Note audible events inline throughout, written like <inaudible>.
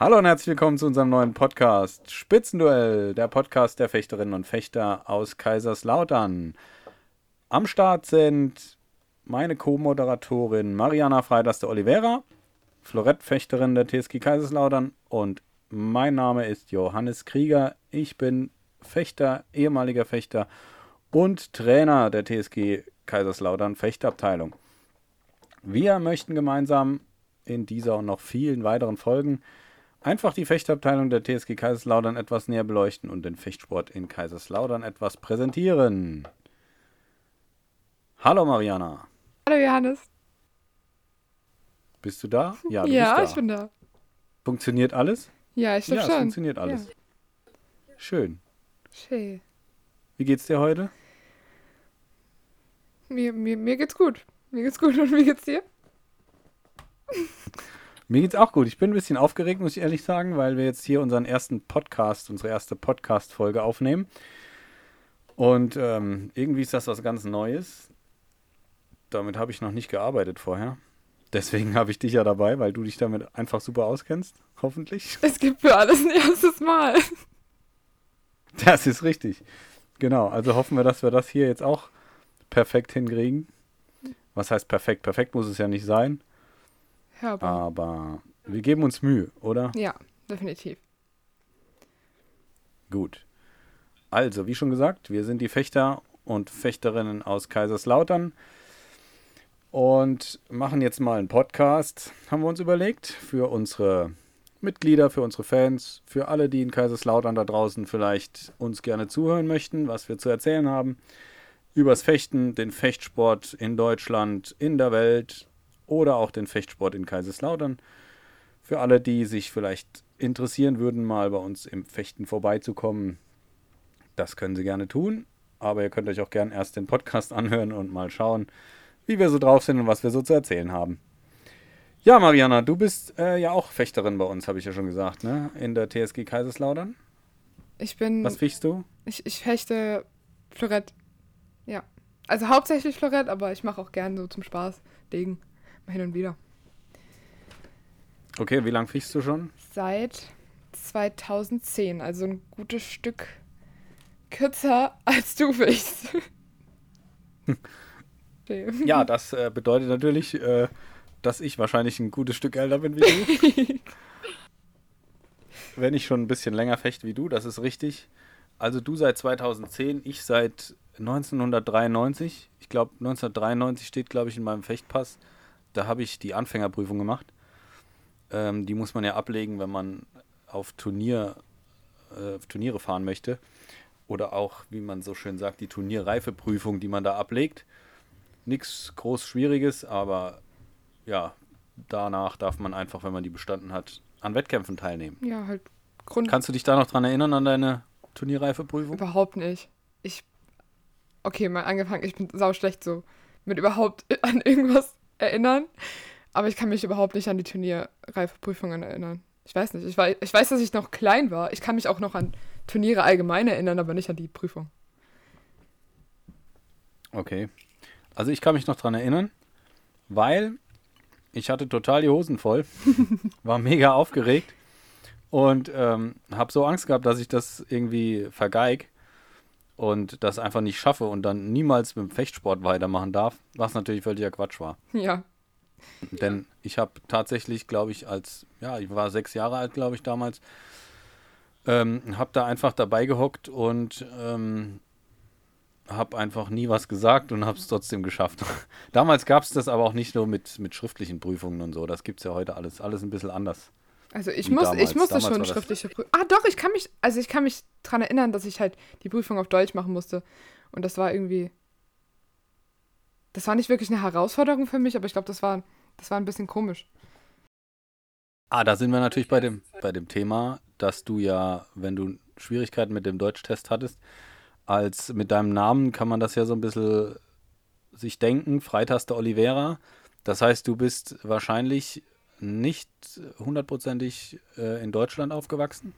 Hallo und herzlich willkommen zu unserem neuen Podcast Spitzenduell, der Podcast der Fechterinnen und Fechter aus Kaiserslautern. Am Start sind meine Co-Moderatorin Mariana Freitas de Oliveira, Florettfechterin der TSG Kaiserslautern und mein Name ist Johannes Krieger. Ich bin Fechter, ehemaliger Fechter und Trainer der TSG Kaiserslautern Fechtabteilung. Wir möchten gemeinsam in dieser und noch vielen weiteren Folgen einfach die Fechtabteilung der TSG Kaiserslautern etwas näher beleuchten und den Fechtsport in Kaiserslautern etwas präsentieren. Hallo Mariana. Hallo Johannes. Bist du da? Ja, du ja bist da. ich bin da. Funktioniert alles? Ja, ich glaube ja, schon. Ja, funktioniert alles. Ja. Schön. Schön. Wie geht's dir heute? Mir, mir, mir geht's gut. Mir geht's gut und wie geht's dir? <laughs> Mir geht's auch gut. Ich bin ein bisschen aufgeregt, muss ich ehrlich sagen, weil wir jetzt hier unseren ersten Podcast, unsere erste Podcast-Folge aufnehmen. Und ähm, irgendwie ist das was ganz Neues. Damit habe ich noch nicht gearbeitet vorher. Deswegen <laughs> habe ich dich ja dabei, weil du dich damit einfach super auskennst, hoffentlich. <laughs> Es gibt für alles ein erstes Mal. Das ist richtig. Genau, also hoffen wir, dass wir das hier jetzt auch perfekt hinkriegen. Was heißt perfekt? Perfekt muss es ja nicht sein. Aber, aber wir geben uns Mühe, oder? Ja, definitiv. Gut. Also, wie schon gesagt, wir sind die Fechter und Fechterinnen aus Kaiserslautern und machen jetzt mal einen Podcast, haben wir uns überlegt, für unsere Mitglieder, für unsere Fans, für alle, die in Kaiserslautern da draußen vielleicht uns gerne zuhören möchten, was wir zu erzählen haben. Übers Fechten, den Fechtsport in Deutschland, in der Welt oder auch den Fechtsport in Kaiserslautern. Für alle, die sich vielleicht interessieren würden, mal bei uns im Fechten vorbeizukommen, das können sie gerne tun. Aber ihr könnt euch auch gerne erst den Podcast anhören und mal schauen, wie wir so drauf sind und was wir so zu erzählen haben. Ja, Mariana, du bist äh, ja auch Fechterin bei uns, habe ich ja schon gesagt, ne? In der TSG Kaiserslautern. Ich bin. Was fechtst du? Ich, ich fechte Florett. Ja. Also hauptsächlich Florett, aber ich mache auch gerne so zum Spaß Degen hin und wieder. Okay, wie lange fischst du schon? Seit 2010, also ein gutes Stück kürzer <laughs> als du fischst. <laughs> ja, das äh, bedeutet natürlich, äh, dass ich wahrscheinlich ein gutes Stück älter bin wie du. <laughs> Wenn ich schon ein bisschen länger fechte wie du, das ist richtig. Also du seit 2010, ich seit 1993. Ich glaube, 1993 steht, glaube ich, in meinem Fechtpass da habe ich die Anfängerprüfung gemacht. Ähm, die muss man ja ablegen, wenn man auf, Turnier, äh, auf Turniere fahren möchte. Oder auch, wie man so schön sagt, die Turnierreifeprüfung, die man da ablegt. Nichts groß Schwieriges, aber ja, danach darf man einfach, wenn man die bestanden hat, an Wettkämpfen teilnehmen. Ja, halt Grund. Kannst du dich da noch dran erinnern an deine Turnierreifeprüfung? Überhaupt nicht. Ich. Okay, mal angefangen, ich bin sau schlecht so mit überhaupt <laughs> an irgendwas erinnern, aber ich kann mich überhaupt nicht an die Turnierreifeprüfungen erinnern. Ich weiß nicht. Ich weiß, ich weiß, dass ich noch klein war. Ich kann mich auch noch an Turniere allgemein erinnern, aber nicht an die Prüfung. Okay. Also ich kann mich noch dran erinnern, weil ich hatte total die Hosen voll, <laughs> war mega aufgeregt und ähm, habe so Angst gehabt, dass ich das irgendwie vergeig und das einfach nicht schaffe und dann niemals mit dem Fechtsport weitermachen darf, was natürlich völliger Quatsch war. Ja. Denn ich habe tatsächlich, glaube ich, als, ja, ich war sechs Jahre alt, glaube ich, damals, ähm, habe da einfach dabei gehockt und ähm, habe einfach nie was gesagt und habe es trotzdem geschafft. <laughs> damals gab es das aber auch nicht nur mit, mit schriftlichen Prüfungen und so, das gibt es ja heute alles, alles ein bisschen anders. Also ich muss, damals. ich musste damals schon schriftliche Prüfung. Ah, doch, ich kann mich, also ich kann mich dran erinnern, dass ich halt die Prüfung auf Deutsch machen musste. Und das war irgendwie. Das war nicht wirklich eine Herausforderung für mich, aber ich glaube, das war, das war ein bisschen komisch. Ah, da sind wir natürlich bei dem, bei dem Thema, dass du ja, wenn du Schwierigkeiten mit dem Deutschtest hattest, als mit deinem Namen kann man das ja so ein bisschen sich denken, Freitaste Oliveira. Das heißt, du bist wahrscheinlich nicht hundertprozentig äh, in Deutschland aufgewachsen?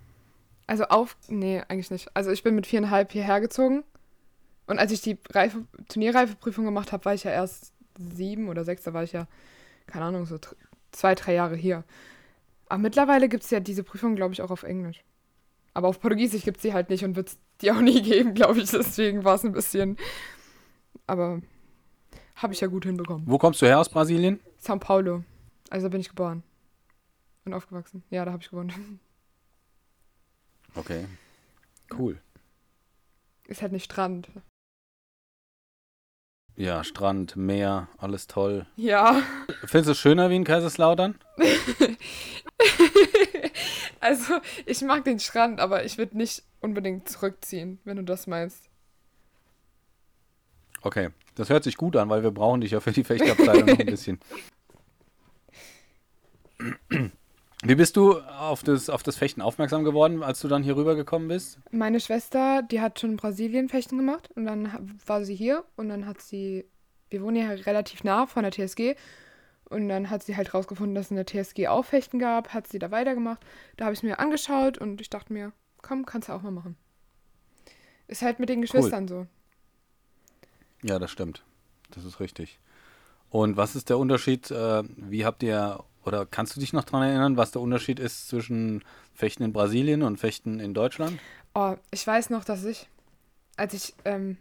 Also auf, nee, eigentlich nicht. Also ich bin mit viereinhalb hierher gezogen. Und als ich die Reife, Turnierreifeprüfung gemacht habe, war ich ja erst sieben oder sechs, da war ich ja, keine Ahnung, so zwei, drei Jahre hier. Aber mittlerweile gibt es ja diese Prüfung, glaube ich, auch auf Englisch. Aber auf Portugiesisch gibt es die halt nicht und wird es die auch nie <laughs> geben, glaube ich. Deswegen war es ein bisschen. Aber habe ich ja gut hinbekommen. Wo kommst du her aus Brasilien? São Paulo. Also da bin ich geboren. Und aufgewachsen. Ja, da habe ich gewohnt. <laughs> Okay. Cool. Ist halt nicht Strand. Ja, Strand, Meer, alles toll. Ja. Findest du es schöner wie in Kaiserslautern? <laughs> also, ich mag den Strand, aber ich würde nicht unbedingt zurückziehen, wenn du das meinst. Okay, das hört sich gut an, weil wir brauchen dich ja für die Fechtabteilung noch ein <laughs> bisschen. Wie bist du auf das, auf das Fechten aufmerksam geworden, als du dann hier rübergekommen bist? Meine Schwester, die hat schon in Brasilien Fechten gemacht und dann war sie hier und dann hat sie, wir wohnen ja relativ nah von der TSG und dann hat sie halt rausgefunden, dass es in der TSG auch Fechten gab, hat sie da weitergemacht. Da habe ich es mir angeschaut und ich dachte mir, komm, kannst du auch mal machen. Ist halt mit den Geschwistern cool. so. Ja, das stimmt. Das ist richtig. Und was ist der Unterschied? Äh, wie habt ihr oder kannst du dich noch daran erinnern, was der Unterschied ist zwischen Fechten in Brasilien und Fechten in Deutschland? Oh, ich weiß noch, dass ich, als ich ähm,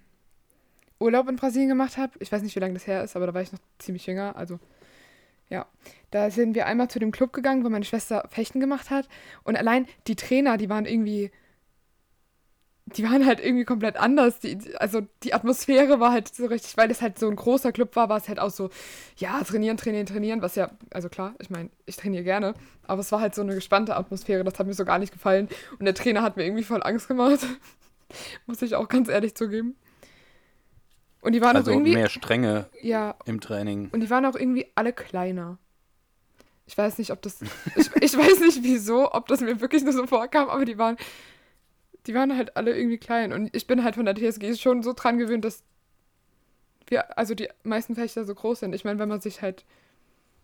Urlaub in Brasilien gemacht habe, ich weiß nicht, wie lange das her ist, aber da war ich noch ziemlich jünger, also ja, da sind wir einmal zu dem Club gegangen, wo meine Schwester Fechten gemacht hat und allein die Trainer, die waren irgendwie die waren halt irgendwie komplett anders. Die, also die Atmosphäre war halt so richtig, weil es halt so ein großer Club war, war es halt auch so, ja, trainieren, trainieren, trainieren, was ja, also klar, ich meine, ich trainiere gerne, aber es war halt so eine gespannte Atmosphäre, das hat mir so gar nicht gefallen. Und der Trainer hat mir irgendwie voll Angst gemacht. <laughs> Muss ich auch ganz ehrlich zugeben. Und die waren also auch irgendwie. mehr Strenge ja, im Training. Und die waren auch irgendwie alle kleiner. Ich weiß nicht, ob das. ich, ich weiß nicht wieso, ob das mir wirklich nur so vorkam, aber die waren die waren halt alle irgendwie klein. Und ich bin halt von der TSG schon so dran gewöhnt, dass wir, also die meisten Fechter so groß sind. Ich meine, wenn man sich halt,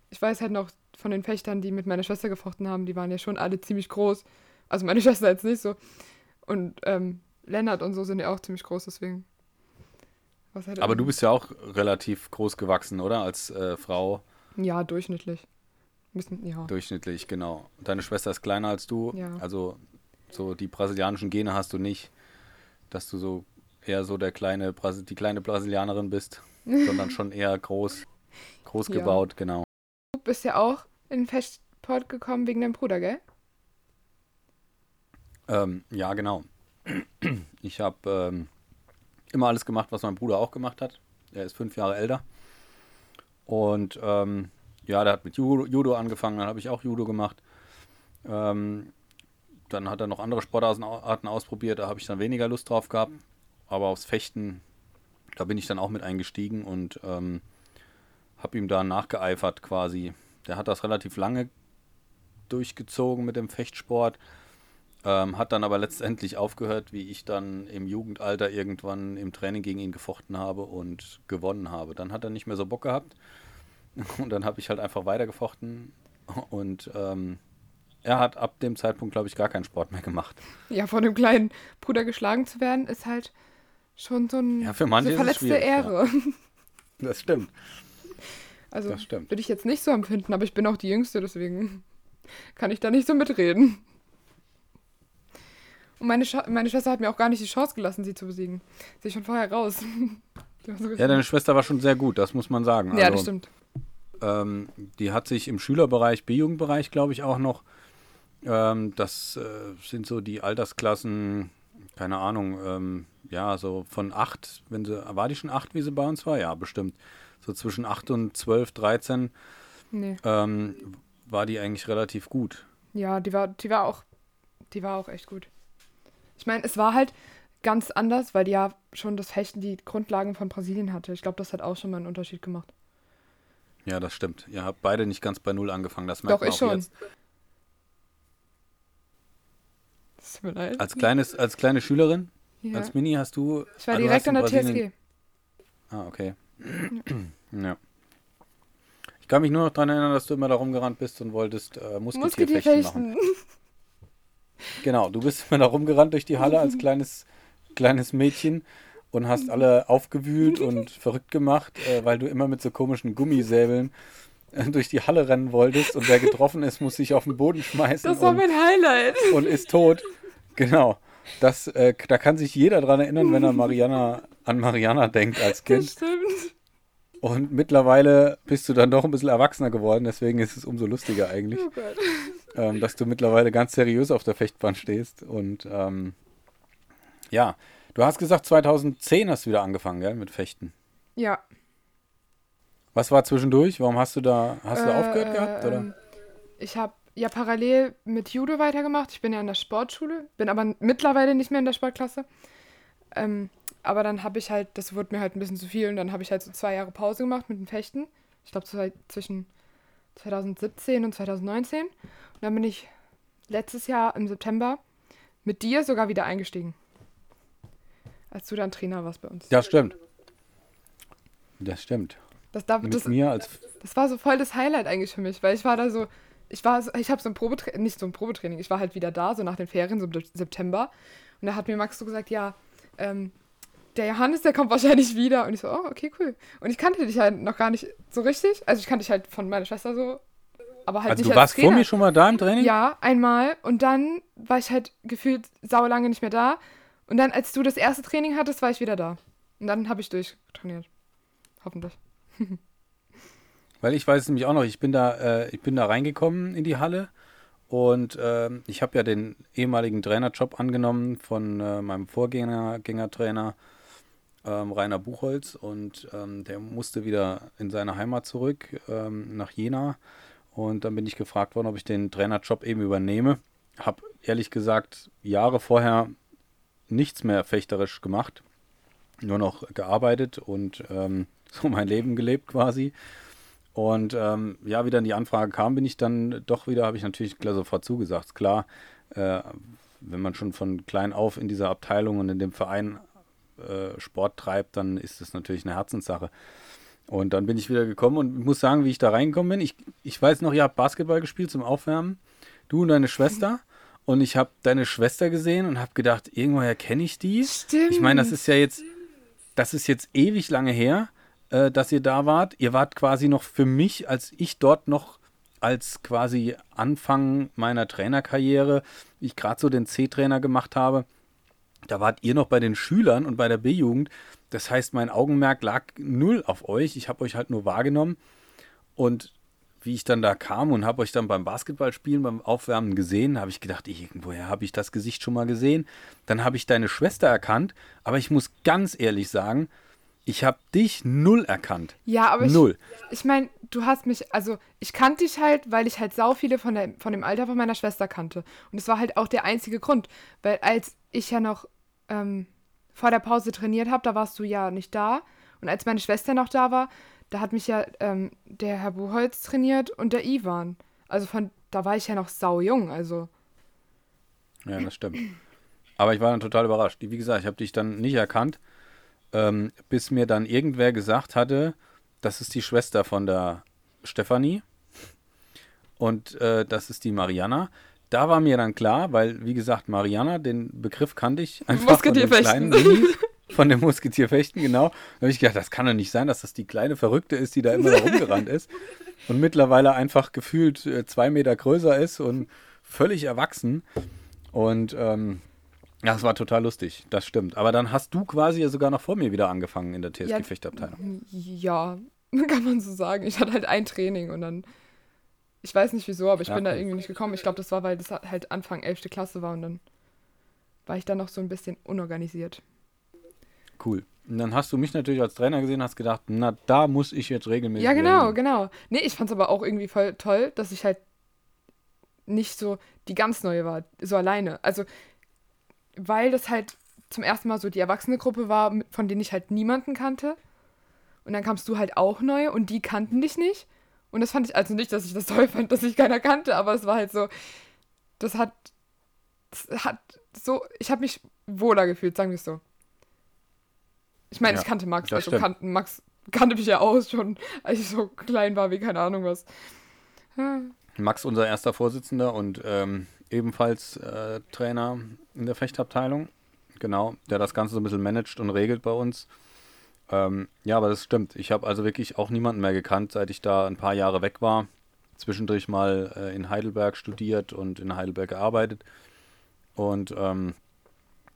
ich weiß halt noch von den Fechtern, die mit meiner Schwester gefochten haben, die waren ja schon alle ziemlich groß. Also meine <laughs> Schwester jetzt nicht so. Und ähm, Lennart und so sind ja auch ziemlich groß, deswegen. Halt Aber du bist ja auch relativ groß gewachsen, oder? Als äh, Frau. Ja, durchschnittlich. Bisschen, ja. Durchschnittlich, genau. Deine Schwester ist kleiner als du. Ja. Also so die brasilianischen Gene hast du nicht, dass du so eher so der kleine, die kleine Brasilianerin bist, <laughs> sondern schon eher groß, groß ja. gebaut, genau. Du bist ja auch in Festport gekommen wegen deinem Bruder, gell? Ähm, ja, genau. Ich habe ähm, immer alles gemacht, was mein Bruder auch gemacht hat. Er ist fünf Jahre älter. Und ähm, ja, der hat mit Judo, Judo angefangen, dann habe ich auch Judo gemacht. Ähm, dann hat er noch andere Sportarten ausprobiert, da habe ich dann weniger Lust drauf gehabt. Aber aufs Fechten, da bin ich dann auch mit eingestiegen und ähm, habe ihm da nachgeeifert quasi. Der hat das relativ lange durchgezogen mit dem Fechtsport, ähm, hat dann aber letztendlich aufgehört, wie ich dann im Jugendalter irgendwann im Training gegen ihn gefochten habe und gewonnen habe. Dann hat er nicht mehr so Bock gehabt <laughs> und dann habe ich halt einfach weitergefochten und ähm, er hat ab dem Zeitpunkt, glaube ich, gar keinen Sport mehr gemacht. Ja, von dem kleinen Bruder geschlagen zu werden, ist halt schon so ein ja, für manche so verletzte Ehre. Ja. <laughs> Das stimmt. Also würde ich jetzt nicht so empfinden, aber ich bin auch die Jüngste, deswegen <laughs> kann ich da nicht so mitreden. Und meine, Sch meine Schwester hat mir auch gar nicht die Chance gelassen, sie zu besiegen. Sie ist schon vorher raus. <laughs> so ja, deine Schwester war schon sehr gut, das muss man sagen. Ja, also, das stimmt. Ähm, die hat sich im Schülerbereich, B-Jugendbereich, glaube ich, auch noch ähm, das äh, sind so die Altersklassen, keine Ahnung, ähm, ja, so von acht, wenn sie, war die schon acht, wie sie bei uns war? Ja, bestimmt. So zwischen acht und zwölf, dreizehn nee. ähm, war die eigentlich relativ gut. Ja, die war, die war auch, die war auch echt gut. Ich meine, es war halt ganz anders, weil die ja schon das Fechten die Grundlagen von Brasilien hatte. Ich glaube, das hat auch schon mal einen Unterschied gemacht. Ja, das stimmt. Ihr habt beide nicht ganz bei Null angefangen. Das merkt Doch, ich schon. Jetzt. Tut mir leid. Als, kleines, als kleine Schülerin? Ja. Als Mini hast du. Ich war direkt an der TSG. Ah, okay. ja. Ich kann mich nur noch daran erinnern, dass du immer da rumgerannt bist und wolltest äh, Musketierfechten machen. <laughs> genau, du bist immer da rumgerannt durch die Halle als kleines, kleines Mädchen und hast alle aufgewühlt und <laughs> verrückt gemacht, äh, weil du immer mit so komischen Gummisäbeln äh, durch die Halle rennen wolltest und wer getroffen ist, muss sich auf den Boden schmeißen. Das war und, mein Highlight. und ist tot. Genau. Das, äh, da kann sich jeder dran erinnern, wenn er Mariana, an Mariana denkt als Das Kind. stimmt. Und mittlerweile bist du dann doch ein bisschen erwachsener geworden, deswegen ist es umso lustiger eigentlich, Oh Gott. ähm, dass du mittlerweile ganz seriös auf der Fechtbahn stehst. Und ähm, ja, du hast gesagt, 2010 hast du wieder angefangen, gell, mit Fechten. Ja. Was war zwischendurch? Warum hast du da, hast du Äh, aufgehört gehabt? Oder? ähm, Ich habe ja parallel mit Judo weitergemacht. Ich bin ja in der Sportschule, bin aber mittlerweile nicht mehr in der Sportklasse. Ähm, aber dann habe ich halt, das wurde mir halt ein bisschen zu viel und dann habe ich halt so zwei Jahre Pause gemacht mit dem Fechten. Ich glaube zwischen 2017 und 2019. Und dann bin ich letztes Jahr im September mit dir sogar wieder eingestiegen. Als du dann Trainer warst bei uns. Das stimmt. Das stimmt. Das, da, Mit das, mir als Das war so voll das Highlight eigentlich für mich, weil ich war da so, ich war so, ich habe so ein Probetraining, nicht so ein Probetraining, ich war halt wieder da, so nach den Ferien, so im September. Und da hat mir Max so gesagt, ja, ähm, der Johannes, der kommt wahrscheinlich wieder. Und ich so, oh, okay, cool. Und ich kannte dich halt noch gar nicht so richtig. Also ich kannte dich halt von meiner Schwester so, aber halt Also nicht du warst vor mir schon mal da im Training? Ja, einmal. Und dann war ich halt gefühlt saulange nicht mehr da. Und dann, als du das erste Training hattest, war ich wieder da. Und dann habe ich durchtrainiert. Hoffentlich. <laughs> Weil ich weiß es nämlich auch noch, ich bin da, äh, ich bin da reingekommen in die Halle und ähm, ich habe ja den ehemaligen Trainerjob angenommen von äh, meinem Vorgänger, Gängertrainer ähm, Rainer Buchholz und ähm, der musste wieder in seine Heimat zurück ähm, nach Jena und dann bin ich gefragt worden, ob ich den Trainerjob eben übernehme. Habe ehrlich gesagt Jahre vorher nichts mehr fechterisch gemacht, nur noch gearbeitet und ähm, <laughs> so mein Leben gelebt quasi. Und ähm, ja, wie dann die Anfrage kam, bin ich dann doch wieder, habe ich natürlich klar sofort zugesagt. Klar, äh, wenn man schon von klein auf in dieser Abteilung und in dem Verein äh, Sport treibt, dann ist das natürlich eine Herzenssache. Und dann bin ich wieder gekommen und muss sagen, wie ich da reingekommen bin. Ich, ich weiß noch, ihr habt Basketball gespielt zum Aufwärmen. Du und deine Schwester. Und ich habe deine Schwester gesehen und habe gedacht, irgendwoher kenne ich die. Stimmt. Ich meine, das ist ja jetzt, das ist jetzt ewig lange her, äh, dass ihr da wart. Ihr wart quasi noch für mich, als ich dort noch als quasi Anfang meiner Trainerkarriere, ich gerade so den C-Trainer gemacht habe, da wart ihr noch bei den Schülern und bei der B-Jugend. Das heißt, mein Augenmerk lag null auf euch. Ich habe euch halt nur wahrgenommen. Und wie ich dann da kam und habe euch dann beim Basketballspielen, beim Aufwärmen gesehen, habe ich gedacht, irgendwoher habe ich das Gesicht schon mal gesehen. Dann habe ich deine Schwester erkannt, aber ich muss ganz ehrlich sagen, ich habe dich null erkannt. Ja, aber Null. ich, ich meine, du hast mich, also ich kannte dich halt, weil ich halt sau viele von, der, von dem Alter von meiner Schwester kannte. Und es war halt auch der einzige Grund, weil als ich ja noch ähm, vor der Pause trainiert habe, da warst du ja nicht da. Und als meine Schwester noch da war, da hat mich ja ähm, der Herr Buchholz trainiert und der Ivan. Also von, da war ich ja noch sau jung, also. Ja, das stimmt. Aber ich war dann total überrascht. Wie gesagt, ich habe dich dann nicht erkannt, ähm, bis mir dann irgendwer gesagt hatte, das ist die Schwester von der Stefanie und äh, das ist die Mariana. Da war mir dann klar, weil, wie gesagt, Mariana, den Begriff kannte ich einfach von den Musketierfechten. kleinen Minis, von dem Musketierfechten, genau. Da habe ich gedacht, das kann doch nicht sein, dass das die kleine Verrückte ist, die da immer da rumgerannt ist und mittlerweile einfach gefühlt äh, zwei Meter größer ist und völlig erwachsen. Und ähm, ja, das war total lustig, das stimmt. Aber dann hast du quasi ja sogar noch vor mir wieder angefangen in der Ja. TSG-Fechtabteilung. Ja, <laughs> kann man so sagen. Ich hatte halt ein Training und dann. Ich weiß nicht wieso, aber ich Ja, bin da irgendwie nicht gekommen. Ich glaube, das war, weil das halt Anfang 11. Klasse war und dann war ich dann noch so ein bisschen unorganisiert. Cool. Und dann hast du mich natürlich als Trainer gesehen, hast gedacht, na, da muss ich jetzt regelmäßig. Ja, genau, hin. genau. Nee, ich fand es aber auch irgendwie voll toll, dass ich halt nicht so die ganz neue war, so alleine. Also, weil das halt zum ersten Mal so die erwachsene Gruppe war, von denen ich halt niemanden kannte. Und dann kamst du halt auch neu und die kannten dich nicht. Und das fand ich, also nicht, dass ich das toll fand, dass ich keiner kannte, aber es war halt so, das hat, das hat so, ich habe mich wohler gefühlt, sagen wir es so. Ich meine, Ja, ich kannte Max, also kannten, Max kannte mich ja aus schon, als ich so klein war, wie keine Ahnung was. Max, unser erster Vorsitzender und ähm, ebenfalls äh, Trainer in der Fechtabteilung. Genau, der das Ganze so ein bisschen managt und regelt bei uns. Ähm, ja, aber das stimmt. Ich habe also wirklich auch niemanden mehr gekannt, seit ich da ein paar Jahre weg war. Zwischendurch mal äh, in Heidelberg studiert und in Heidelberg gearbeitet. Und ähm,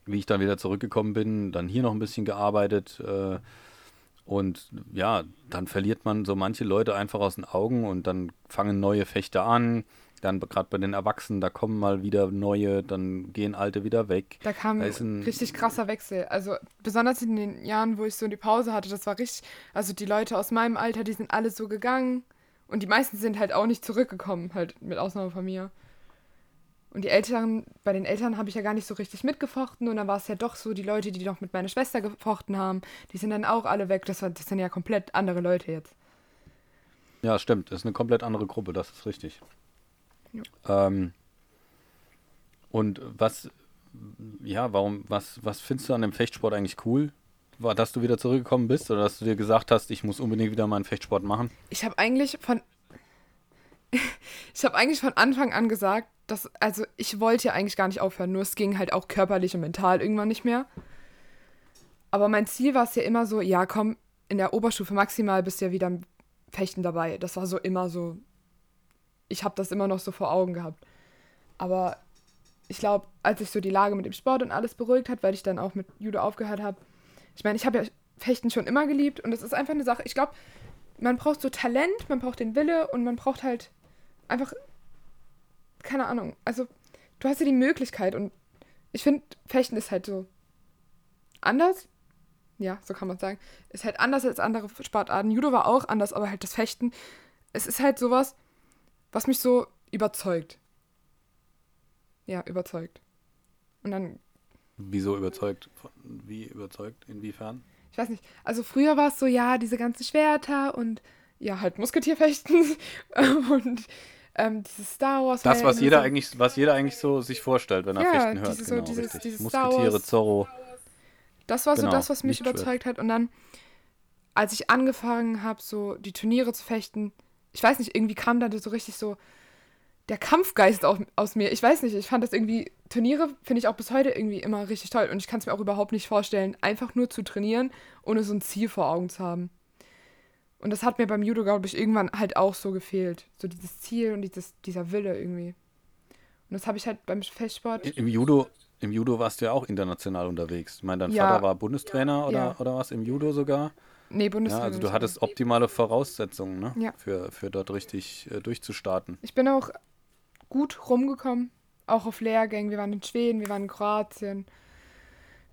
wie ich dann wieder zurückgekommen bin, dann hier noch ein bisschen gearbeitet. Äh, und ja, dann verliert man so manche Leute einfach aus den Augen und dann fangen neue Fechter an. Dann gerade bei den Erwachsenen, da kommen mal wieder neue, dann gehen alte wieder weg. Da kam Da ein richtig krasser Wechsel. Also besonders in den Jahren, wo ich so die Pause hatte, das war richtig. Also die Leute aus meinem Alter, die sind alle so gegangen. Und die meisten sind halt auch nicht zurückgekommen, halt mit Ausnahme von mir. Und die Älteren, bei den Eltern habe ich ja gar nicht so richtig mitgefochten. Und dann war es ja doch so, die Leute, die noch mit meiner Schwester gefochten haben, die sind dann auch alle weg. Das, war, das sind ja komplett andere Leute jetzt. Ja, stimmt. Das ist eine komplett andere Gruppe, das ist richtig. Ähm, und was, ja, warum, was, was findest du an dem Fechtsport eigentlich cool? War, dass du wieder zurückgekommen bist oder dass du dir gesagt hast, ich muss unbedingt wieder mal einen Fechtsport machen? Ich habe eigentlich von. <laughs> ich habe eigentlich von Anfang an gesagt, dass. Also, ich wollte ja eigentlich gar nicht aufhören, nur es ging halt auch körperlich und mental irgendwann nicht mehr. Aber mein Ziel war es ja immer so: ja, komm, in der Oberstufe maximal bist du ja wieder im Fechten dabei. Das war so immer so. Ich habe das immer noch so vor Augen gehabt. Aber ich glaube, als sich so die Lage mit dem Sport und alles beruhigt hat, weil ich dann auch mit Judo aufgehört habe. Ich meine, ich habe ja Fechten schon immer geliebt und es ist einfach eine Sache. Ich glaube, man braucht so Talent, man braucht den Wille und man braucht halt einfach, keine Ahnung, also du hast ja die Möglichkeit und ich finde, Fechten ist halt so anders. Ja, so kann man sagen. Ist halt anders als andere Sportarten. Judo war auch anders, aber halt das Fechten, es ist halt sowas, was mich so überzeugt. Ja, überzeugt. Und dann Wieso überzeugt? Wie überzeugt? Inwiefern? ich weiß nicht, also früher war es so, ja, diese ganzen Schwerter und ja, halt Musketierfechten <laughs> und ähm, dieses Star Wars. Das, was jeder so, eigentlich, was jeder eigentlich so sich vorstellt, wenn er Ja, Fechten hört. diese- so genau, dieses- richtig. dieses Star Musketiere, Wars- Zorro. Das war so genau, das, was mich überzeugt hat. Und dann, als ich angefangen habe, so die Turniere zu fechten, ich weiß nicht, irgendwie kam da so richtig so der Kampfgeist aus, aus mir. Ich weiß nicht, ich fand das irgendwie, Turniere finde ich auch bis heute irgendwie immer richtig toll. Und ich kann es mir auch überhaupt nicht vorstellen, einfach nur zu trainieren, ohne so ein Ziel vor Augen zu haben. Und das hat mir beim Judo, glaube ich, irgendwann halt auch so gefehlt. So dieses Ziel und dieses, dieser Wille irgendwie. Und das habe ich halt beim Fechtsport. Im Judo, Im Judo warst du ja auch international unterwegs. Ich meine, dein Ja. Vater war Bundestrainer oder, Ja. oder was im Judo sogar. Nee, Ja, Bundestrainer. also du hattest optimale Voraussetzungen, ne? Ja. Für, für dort richtig äh, durchzustarten. Ich bin auch gut rumgekommen, auch auf Lehrgängen. Wir waren in Schweden, wir waren in Kroatien,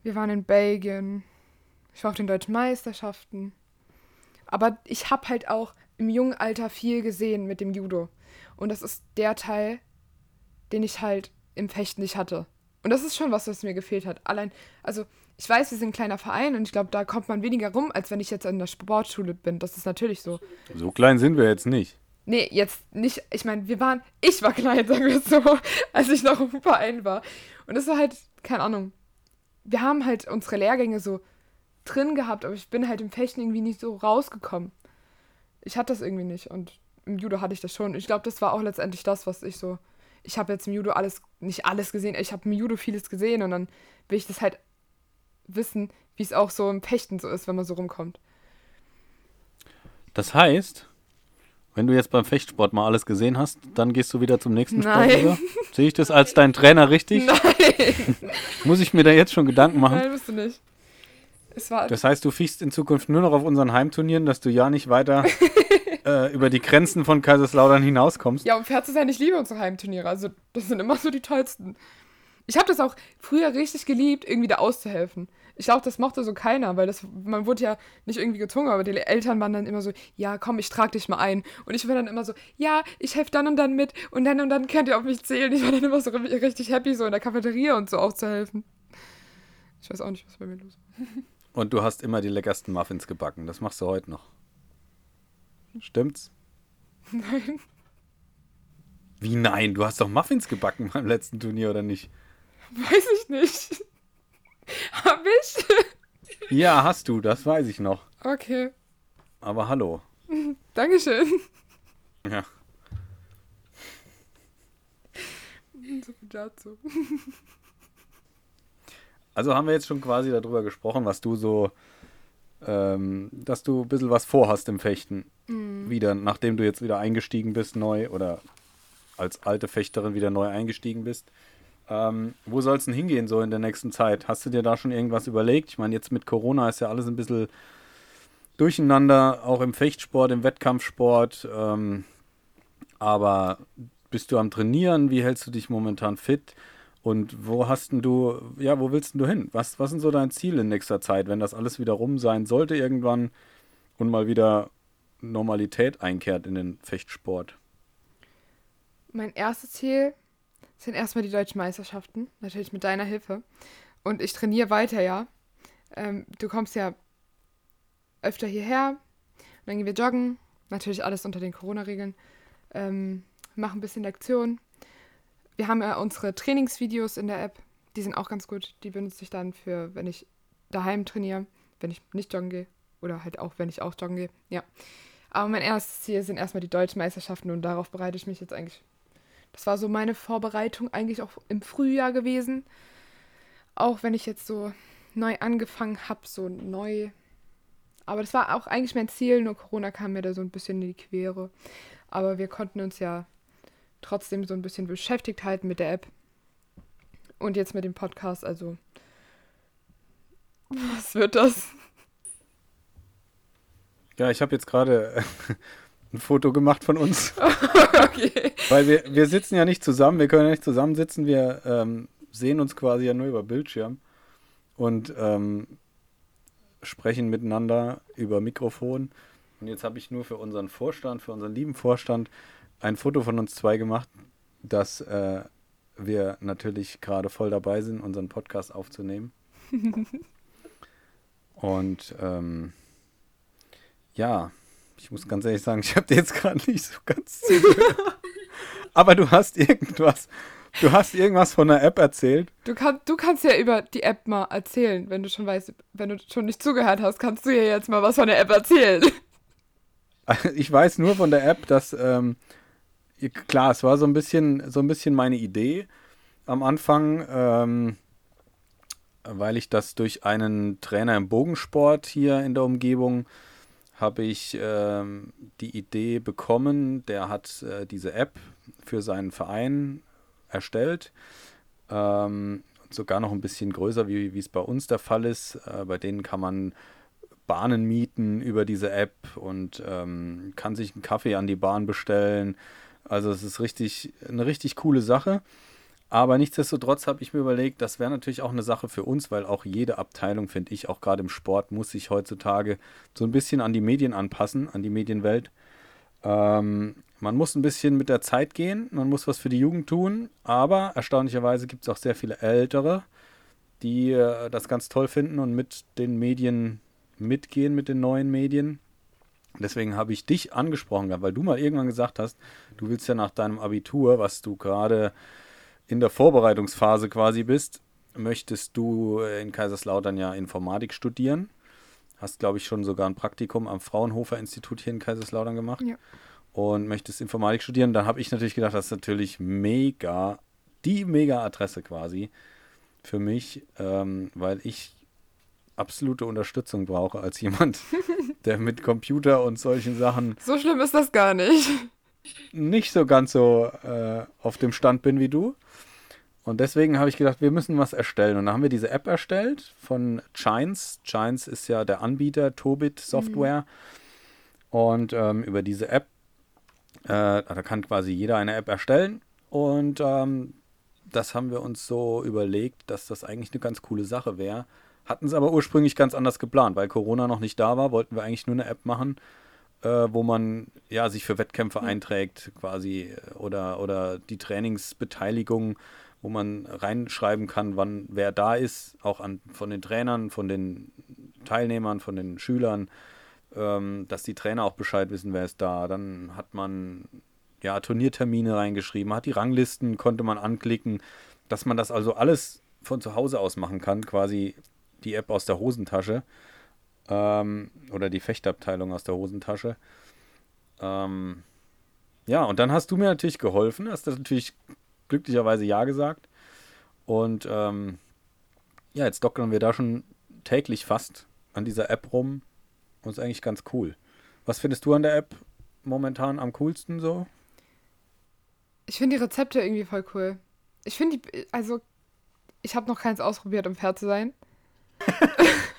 wir waren in Belgien. Ich war auf den deutschen Meisterschaften. Aber ich habe halt auch im jungen Alter viel gesehen mit dem Judo. Und das ist der Teil, den ich halt im Fechten nicht hatte. Und das ist schon was, was mir gefehlt hat. Allein, also ich weiß, wir sind ein kleiner Verein und ich glaube, da kommt man weniger rum, als wenn ich jetzt in der Sportschule bin. Das ist natürlich so. So klein sind wir jetzt nicht. Nee, jetzt nicht. Ich meine, wir waren. Ich war klein, <laughs> sagen wir es so, als ich noch im Verein war. Und das war halt, keine Ahnung. Wir haben halt unsere Lehrgänge so drin gehabt, aber ich bin halt im Fechten irgendwie nicht so rausgekommen. Ich hatte das irgendwie nicht. Und im Judo hatte ich das schon. Ich glaube, das war auch letztendlich das, was ich so. Ich habe jetzt im Judo alles, nicht alles gesehen, ich habe im Judo vieles gesehen und dann will ich das halt wissen, wie es auch so im Fechten so ist, wenn man so rumkommt. Das heißt, wenn du jetzt beim Fechtsport mal alles gesehen hast, dann gehst du wieder zum nächsten Nein. Sport über? Sehe ich das als dein Trainer richtig? <laughs> Nein! Muss ich mir da jetzt schon Gedanken machen? Nein, bist du nicht. Es war. Das heißt, du fichst in Zukunft nur noch auf unseren Heimturnieren, dass du ja nicht weiter <laughs> äh, über die Grenzen von Kaiserslautern hinauskommst. Ja, um fair zu sein, ich liebe unsere Heimturniere. Also, das sind immer so die tollsten. Ich habe das auch früher richtig geliebt, irgendwie da auszuhelfen. Ich glaube, das mochte so keiner, weil das, man wurde ja nicht irgendwie gezwungen, aber die Eltern waren dann immer so, ja, komm, ich trag dich mal ein. Und ich war dann immer so, ja, ich helfe dann und dann mit und dann und dann könnt ihr auf mich zählen. Ich war dann immer so ri- richtig happy, so in der Cafeteria und so auszuhelfen. Ich weiß auch nicht, was bei mir los ist. <laughs> Und du hast immer die leckersten Muffins gebacken. Das machst du heute noch. Stimmt's? <laughs> Nein. Wie nein? Du hast doch Muffins gebacken beim letzten Turnier, oder nicht? Weiß ich nicht. <laughs> Hab ich? Ja, hast du, das weiß ich noch. Okay. Aber hallo. <laughs> Dankeschön. Ja. So viel dazu. Also haben wir jetzt schon quasi darüber gesprochen, was du so ähm, dass du ein bisschen was vorhast im Fechten. Mhm. Wieder, nachdem du jetzt wieder eingestiegen bist, neu oder als alte Fechterin wieder neu eingestiegen bist. Ähm, wo soll es denn hingehen so in der nächsten Zeit? Hast du dir da schon irgendwas überlegt? Ich meine, jetzt mit Corona ist ja alles ein bisschen durcheinander, auch im Fechtsport, im Wettkampfsport. Ähm, aber bist du am Trainieren? Wie hältst du dich momentan fit? Und wo hast du, ja, wo willst du hin? Was, was sind so dein Ziel in nächster Zeit, wenn das alles wieder rum sein sollte irgendwann und mal wieder Normalität einkehrt in den Fechtsport? Mein erstes Ziel sind erstmal die deutschen Meisterschaften, natürlich mit deiner Hilfe. Und ich trainiere weiter, ja. Ähm, du kommst ja öfter hierher und dann gehen wir joggen. Natürlich alles unter den Corona-Regeln. Ähm, machen ein bisschen Lektion. Wir haben ja unsere Trainingsvideos in der App. Die sind auch ganz gut. Die benutze ich dann für, wenn ich daheim trainiere, wenn ich nicht joggen gehe. Oder halt auch, wenn ich auch joggen gehe. Ja. Aber mein erstes Ziel sind erstmal die deutschen Meisterschaften und darauf bereite ich mich jetzt eigentlich. Das war so meine Vorbereitung eigentlich auch im Frühjahr gewesen. Auch wenn ich jetzt so neu angefangen habe, so neu. Aber das war auch eigentlich mein Ziel, nur Corona kam mir da so ein bisschen in die Quere. Aber wir konnten uns ja trotzdem so ein bisschen beschäftigt halten mit der App. Und jetzt mit dem Podcast, also. <laughs> Was wird das? Ja, ich habe jetzt gerade ein Foto gemacht von uns. <laughs> okay. Weil wir, wir sitzen ja nicht zusammen, wir können ja nicht zusammensitzen, wir ähm, sehen uns quasi ja nur über Bildschirm und ähm, sprechen miteinander über Mikrofon. Und jetzt habe ich nur für unseren Vorstand, für unseren lieben Vorstand, ein Foto von uns zwei gemacht, dass äh, wir natürlich gerade voll dabei sind, unseren Podcast aufzunehmen. <laughs> Und ähm, ja, ich muss ganz ehrlich sagen, ich habe dir jetzt gerade nicht so ganz zugehört. <laughs> Aber du hast irgendwas, du hast irgendwas von der App erzählt. Du, kann, du kannst ja über die App mal erzählen, wenn du schon weißt, wenn du schon nicht zugehört hast, kannst du ja jetzt mal was von der App erzählen. Ich weiß nur von der App, dass ähm, klar, es war so ein bisschen, so ein bisschen meine Idee am Anfang, ähm, weil ich das durch einen Trainer im Bogensport hier in der Umgebung habe ich ähm, die Idee bekommen, der hat äh, diese App für seinen Verein erstellt. Ähm, sogar noch ein bisschen größer, wie, es bei uns der Fall ist. Äh, bei denen kann man Bahnen mieten über diese App und ähm, kann sich einen Kaffee an die Bahn bestellen. Also es ist richtig eine richtig coole Sache. Aber nichtsdestotrotz habe ich mir überlegt, das wäre natürlich auch eine Sache für uns, weil auch jede Abteilung, finde ich, auch gerade im Sport, muss sich heutzutage so ein bisschen an die Medien anpassen, an die Medienwelt. Ähm, man muss ein bisschen mit der Zeit gehen, man muss was für die Jugend tun, aber erstaunlicherweise gibt es auch sehr viele Ältere, die äh, das ganz toll finden und mit den Medien mitgehen, mit den neuen Medien. Deswegen habe ich dich angesprochen, weil du mal irgendwann gesagt hast, du willst ja nach deinem Abitur, was du gerade in der Vorbereitungsphase quasi bist, möchtest du in Kaiserslautern ja Informatik studieren. Hast, glaube ich, schon sogar ein Praktikum am Fraunhofer Institut hier in Kaiserslautern gemacht. Ja. Und möchtest Informatik studieren. Dann habe ich natürlich gedacht, das ist natürlich mega, die mega Adresse quasi für mich, ähm, weil ich absolute Unterstützung brauche als jemand, <laughs> der mit Computer und solchen Sachen So schlimm ist das gar nicht. Nicht so ganz so äh, auf dem Stand bin wie du. Und deswegen habe ich gedacht, wir müssen was erstellen. Und dann haben wir diese App erstellt von Chines. Chines ist ja der Anbieter, Tobit Software. Und ähm, über diese App, äh, da kann quasi jeder eine App erstellen. Und ähm, das haben wir uns so überlegt, dass das eigentlich eine ganz coole Sache wäre. Hatten es aber ursprünglich ganz anders geplant, weil Corona noch nicht da war, wollten wir eigentlich nur eine App machen, wo man ja sich für Wettkämpfe einträgt, quasi, äh, oder, oder die Trainingsbeteiligung, wo man reinschreiben kann, wann wer da ist, auch an, von den Trainern, von den Teilnehmern, von den Schülern, ähm, dass die Trainer auch Bescheid wissen, wer ist da. Dann hat man ja Turniertermine reingeschrieben, hat die Ranglisten, konnte man anklicken, dass man das also alles von zu Hause aus machen kann, quasi die App aus der Hosentasche ähm, oder die Fechtabteilung aus der Hosentasche. Ähm, ja, und dann hast du mir natürlich geholfen, hast das natürlich glücklicherweise Ja gesagt. Und ähm, ja, jetzt dockern wir da schon täglich fast an dieser App rum und ist eigentlich ganz cool. Was findest du an der App momentan am coolsten so? Ich finde die Rezepte irgendwie voll cool. Ich finde die, also ich habe noch keins ausprobiert, um fair zu sein. <laughs>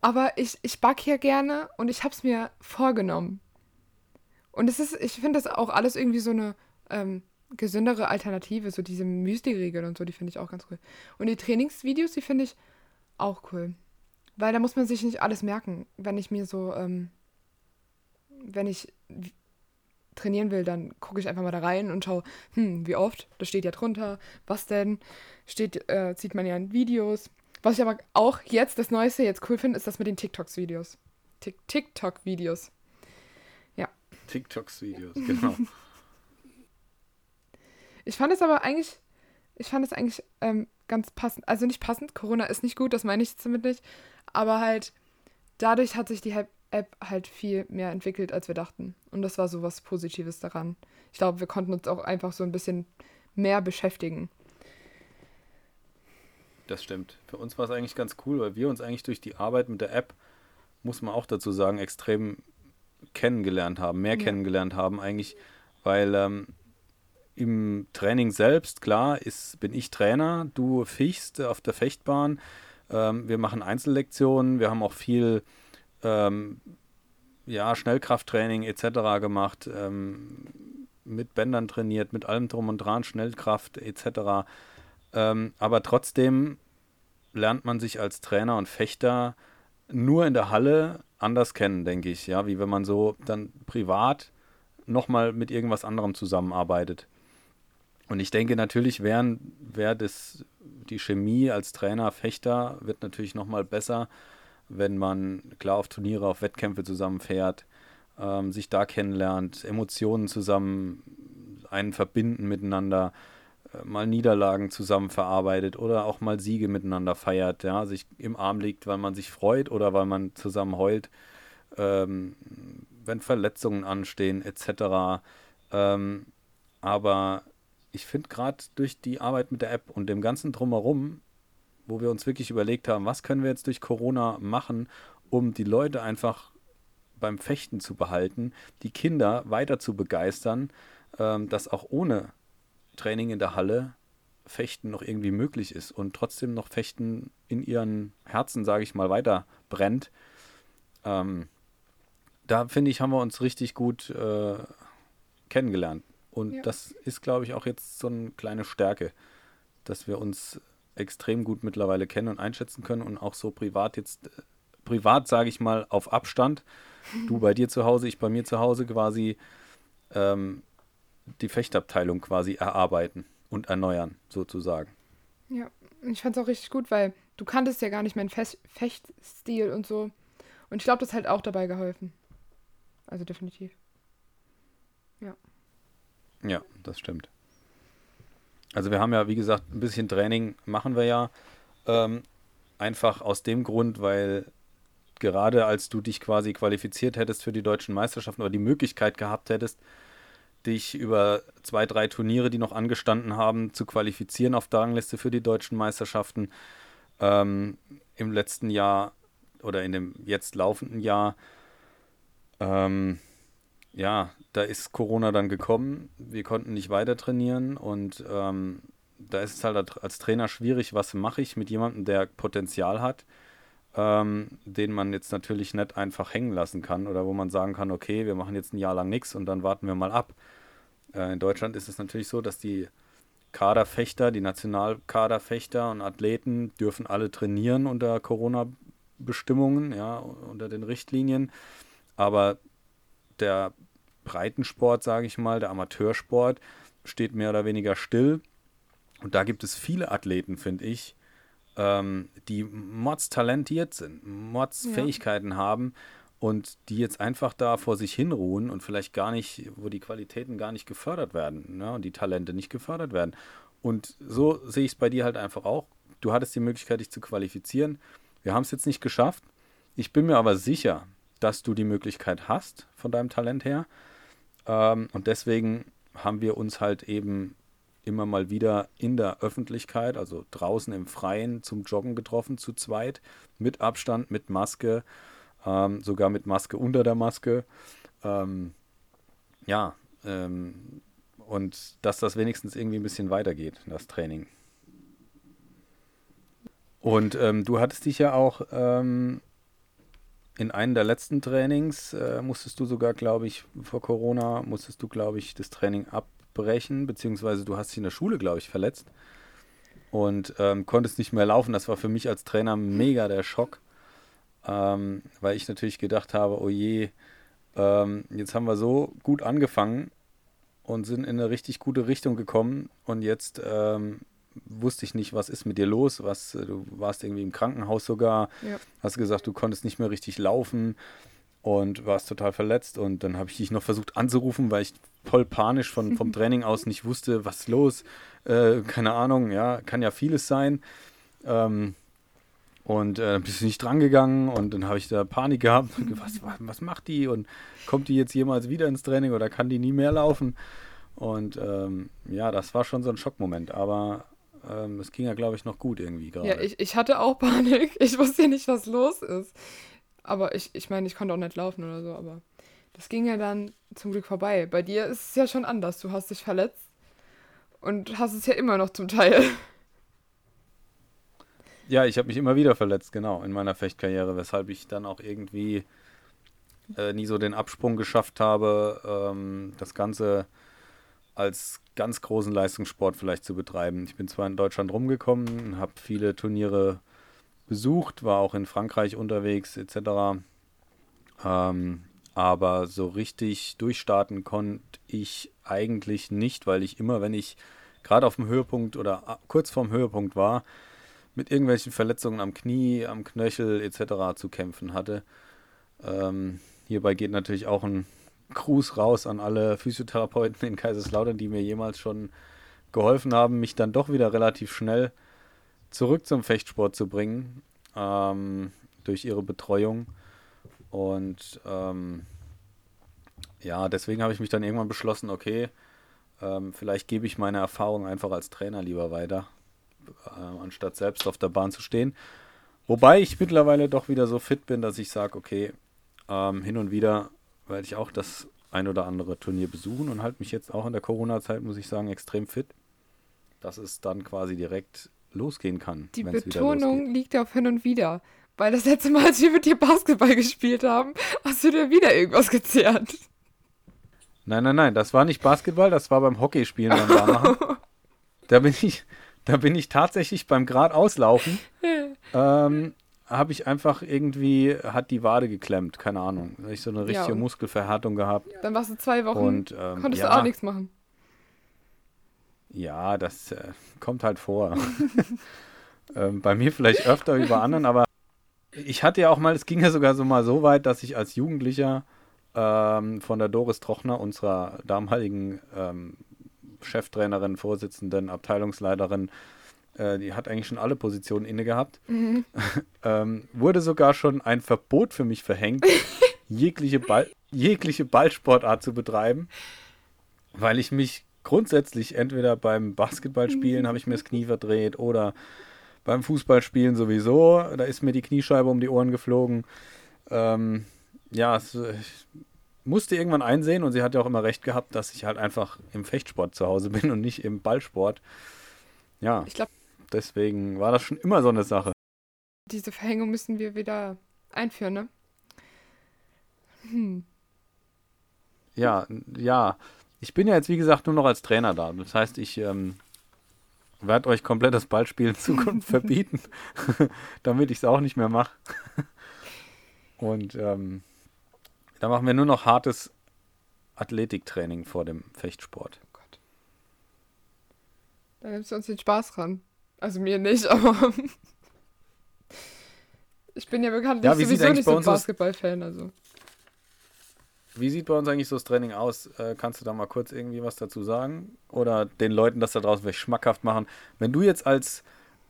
Aber ich, ich backe hier gerne und ich habe es mir vorgenommen. Und es ist, ich finde das auch alles irgendwie so eine ähm, gesündere Alternative, so diese Müsli-Regeln und so, die finde ich auch ganz cool. Und die Trainingsvideos, die finde ich auch cool. Weil da muss man sich nicht alles merken. Wenn ich mir so, ähm, wenn ich trainieren will, dann gucke ich einfach mal da rein und schaue, hm, wie oft, das steht ja drunter, was denn, steht, äh, sieht man ja in Videos. Was ich aber auch jetzt, das Neueste jetzt cool finde, ist das mit den TikToks-Videos. TikTok-Videos. Ja. TikToks-Videos, genau. <laughs> ich fand es aber eigentlich, ich fand es eigentlich ähm, ganz passend. Also nicht passend, Corona ist nicht gut, das meine ich damit nicht. Aber halt, dadurch hat sich die App halt viel mehr entwickelt, als wir dachten. Und das war so was Positives daran. Ich glaube, wir konnten uns auch einfach so ein bisschen mehr beschäftigen. Das stimmt. Für uns war es eigentlich ganz cool, weil wir uns eigentlich durch die Arbeit mit der App, muss man auch dazu sagen, extrem kennengelernt haben, mehr ja. kennengelernt haben eigentlich, weil ähm, im Training selbst, klar, ist, bin ich Trainer, du fichst auf der Fechtbahn, ähm, wir machen Einzellektionen, wir haben auch viel ähm, ja, Schnellkrafttraining etc. gemacht, ähm, mit Bändern trainiert, mit allem drum und dran, Schnellkraft etc. Ähm, aber trotzdem lernt man sich als Trainer und Fechter nur in der Halle anders kennen, denke ich. Ja, wie wenn man so dann privat nochmal mit irgendwas anderem zusammenarbeitet. Und ich denke natürlich, wären, wär das, die Chemie als Trainer, Fechter wird natürlich nochmal besser, wenn man klar auf Turniere, auf Wettkämpfe zusammenfährt, ähm, sich da kennenlernt, Emotionen zusammen einen verbinden miteinander mal Niederlagen zusammen verarbeitet oder auch mal Siege miteinander feiert, ja, sich im Arm liegt, weil man sich freut oder weil man zusammen heult, ähm, wenn Verletzungen anstehen, etc. Ähm, aber ich finde gerade durch die Arbeit mit der App und dem ganzen drumherum, wo wir uns wirklich überlegt haben, was können wir jetzt durch Corona machen, um die Leute einfach beim Fechten zu behalten, die Kinder weiter zu begeistern, ähm, dass auch ohne Training in der Halle Fechten noch irgendwie möglich ist und trotzdem noch Fechten in ihren Herzen, sage ich mal, weiter brennt. Ähm, da finde ich, haben wir uns richtig gut äh, kennengelernt. Und ja. das ist, glaube ich, auch jetzt so eine kleine Stärke, dass wir uns extrem gut mittlerweile kennen und einschätzen können und auch so privat jetzt, äh, privat sage ich mal, auf Abstand. Du <laughs> bei dir zu Hause, ich bei mir zu Hause quasi ähm, die Fechtabteilung quasi erarbeiten und erneuern, sozusagen. Ja, ich fand es auch richtig gut, weil du kanntest ja gar nicht meinen Fech Fechtstil und so. Und ich glaube, das hat auch dabei geholfen. Also definitiv. Ja. Ja, das stimmt. Also wir haben ja, wie gesagt, ein bisschen Training machen wir ja. Ähm, einfach aus dem Grund, weil gerade als du dich quasi qualifiziert hättest für die deutschen Meisterschaften oder die Möglichkeit gehabt hättest, dich über zwei, drei Turniere, die noch angestanden haben, zu qualifizieren auf der Rangliste für die deutschen Meisterschaften. Ähm, Im letzten Jahr oder in dem jetzt laufenden Jahr, ähm, ja, da ist Corona dann gekommen. Wir konnten nicht weiter trainieren und ähm, da ist es halt als Trainer schwierig, was mache ich mit jemandem, der Potenzial hat ähm, den man jetzt natürlich nicht einfach hängen lassen kann oder wo man sagen kann, okay, wir machen jetzt ein Jahr lang nichts und dann warten wir mal ab. Äh, in Deutschland ist es natürlich so, dass die Kaderfechter, die Nationalkaderfechter und Athleten dürfen alle trainieren unter Corona-Bestimmungen, ja, unter den Richtlinien. Aber der Breitensport, sage ich mal, der Amateursport, steht mehr oder weniger still. Und da gibt es viele Athleten, finde ich, ähm, die Mods talentiert sind, Mods ja. Fähigkeiten haben und die jetzt einfach da vor sich hinruhen und vielleicht gar nicht, wo die Qualitäten gar nicht gefördert werden ne, und die Talente nicht gefördert werden. Und so sehe ich es bei dir halt einfach auch. Du hattest die Möglichkeit, dich zu qualifizieren. Wir haben es jetzt nicht geschafft. Ich bin mir aber sicher, dass du die Möglichkeit hast von deinem Talent her. Ähm, und deswegen haben wir uns halt eben immer mal wieder in der Öffentlichkeit, also draußen im Freien zum Joggen getroffen, zu zweit, mit Abstand, mit Maske, ähm, sogar mit Maske unter der Maske. Ähm, ja, ähm, und dass das wenigstens irgendwie ein bisschen weitergeht, das Training. Und ähm, du hattest dich ja auch ähm, in einem der letzten Trainings, äh, musstest du sogar, glaube ich, vor Corona, musstest du, glaube ich, das Training abbrechen, beziehungsweise du hast dich in der Schule, glaube ich, verletzt und ähm, konntest nicht mehr laufen. Das war für mich als Trainer mega der Schock, ähm, weil ich natürlich gedacht habe, oh je, ähm, jetzt haben wir so gut angefangen und sind in eine richtig gute Richtung gekommen und jetzt ähm, wusste ich nicht, was ist mit dir los, was, äh, du warst irgendwie im Krankenhaus sogar, ja. hast gesagt, du konntest nicht mehr richtig laufen und warst total verletzt und dann habe ich dich noch versucht anzurufen, weil ich voll panisch von, vom <laughs> Training aus nicht wusste, was ist los, äh, keine Ahnung, ja, kann ja vieles sein. Ähm, und äh, bist du nicht drangegangen und dann habe ich da Panik gehabt. <laughs> Was, was macht die und kommt die jetzt jemals wieder ins Training oder kann die nie mehr laufen? Und ähm, ja, das war schon so ein Schockmoment. Aber ähm, es ging ja, glaube ich, noch gut irgendwie gerade. Ja, ich, ich hatte auch <laughs> Panik. Ich wusste nicht, was los ist. Aber ich, ich meine, ich konnte auch nicht laufen oder so, aber das ging ja dann zum Glück vorbei. Bei dir ist es ja schon anders. Du hast dich verletzt und hast es ja immer noch zum Teil. <laughs> Ja, ich habe mich immer wieder verletzt, genau, in meiner Fechtkarriere, weshalb ich dann auch irgendwie äh, nie so den Absprung geschafft habe, ähm, das Ganze als ganz großen Leistungssport vielleicht zu betreiben. Ich bin zwar in Deutschland rumgekommen, habe viele Turniere besucht, war auch in Frankreich unterwegs etc. Ähm, aber so richtig durchstarten konnte ich eigentlich nicht, weil ich immer, wenn ich gerade auf dem Höhepunkt oder kurz vorm Höhepunkt war, mit irgendwelchen Verletzungen am Knie, am Knöchel etc. zu kämpfen hatte. Ähm, hierbei geht natürlich auch ein Gruß raus an alle Physiotherapeuten in Kaiserslautern, die mir jemals schon geholfen haben, mich dann doch wieder relativ schnell zurück zum Fechtsport zu bringen, ähm, durch ihre Betreuung. Und ähm, ja, deswegen habe ich mich dann irgendwann beschlossen, okay, ähm, vielleicht gebe ich meine Erfahrung einfach als Trainer lieber weiter, äh, anstatt selbst auf der Bahn zu stehen. Wobei ich mittlerweile doch wieder so fit bin, dass ich sage, okay, ähm, hin und wieder werde ich auch das ein oder andere Turnier besuchen und halte mich jetzt auch in der Corona-Zeit, muss ich sagen, extrem fit, dass es dann quasi direkt losgehen kann. Die Betonung liegt auf hin und wieder. Weil das letzte Mal, als wir mit dir Basketball gespielt haben, hast du dir wieder irgendwas gezerrt. Nein, nein, nein, das war nicht Basketball, das war beim Hockeyspielen beim <laughs> da bin ich, da bin ich tatsächlich beim Grad auslaufen ähm, habe ich einfach irgendwie, hat die Wade geklemmt, keine Ahnung. Da ich so eine richtige ja, Muskelverhärtung gehabt. Dann warst du zwei Wochen, und, ähm, konntest ja, du auch nichts machen. Ja, das äh, kommt halt vor. <laughs> ähm, bei mir vielleicht öfter wie bei anderen, aber ich hatte ja auch mal, es ging ja sogar so mal so weit, dass ich als Jugendlicher ähm, von der Doris Trochner, unserer damaligen ähm, Cheftrainerin, Vorsitzenden, Abteilungsleiterin, äh, die hat eigentlich schon alle Positionen inne gehabt, mhm. <laughs> ähm, wurde sogar schon ein Verbot für mich verhängt, <laughs> jegliche, Ball, jegliche Ballsportart zu betreiben, weil ich mich grundsätzlich entweder beim Basketballspielen habe ich mir das Knie verdreht oder beim Fußballspielen sowieso, da ist mir die Kniescheibe um die Ohren geflogen. Ähm, ja, es, ich musste irgendwann einsehen und sie hat ja auch immer recht gehabt, dass ich halt einfach im Fechtsport zu Hause <laughs> bin und nicht im Ballsport. Ja. Ich glaube, Deswegen war das schon immer so eine Sache. Diese Verhängung müssen wir wieder einführen, ne? Hm. Ja, ja. Ich bin ja jetzt, wie gesagt, nur noch als Trainer da. Das heißt, ich ähm, werde euch komplett das Ballspielen in Zukunft <laughs> verbieten, <laughs> damit ich es auch nicht mehr mache. <laughs> Und ähm, da machen wir nur noch hartes Athletiktraining vor dem Fechtsport. Oh Gott. Da nimmst du uns den Spaß ran. Also mir nicht, aber ich bin ja bekanntlich ja, sowieso nicht so Basketball-Fan, also. Wie sieht bei uns eigentlich so das Training aus? Äh, kannst du da mal kurz irgendwie was dazu sagen? Oder den Leuten das da draußen vielleicht schmackhaft machen? Wenn du jetzt als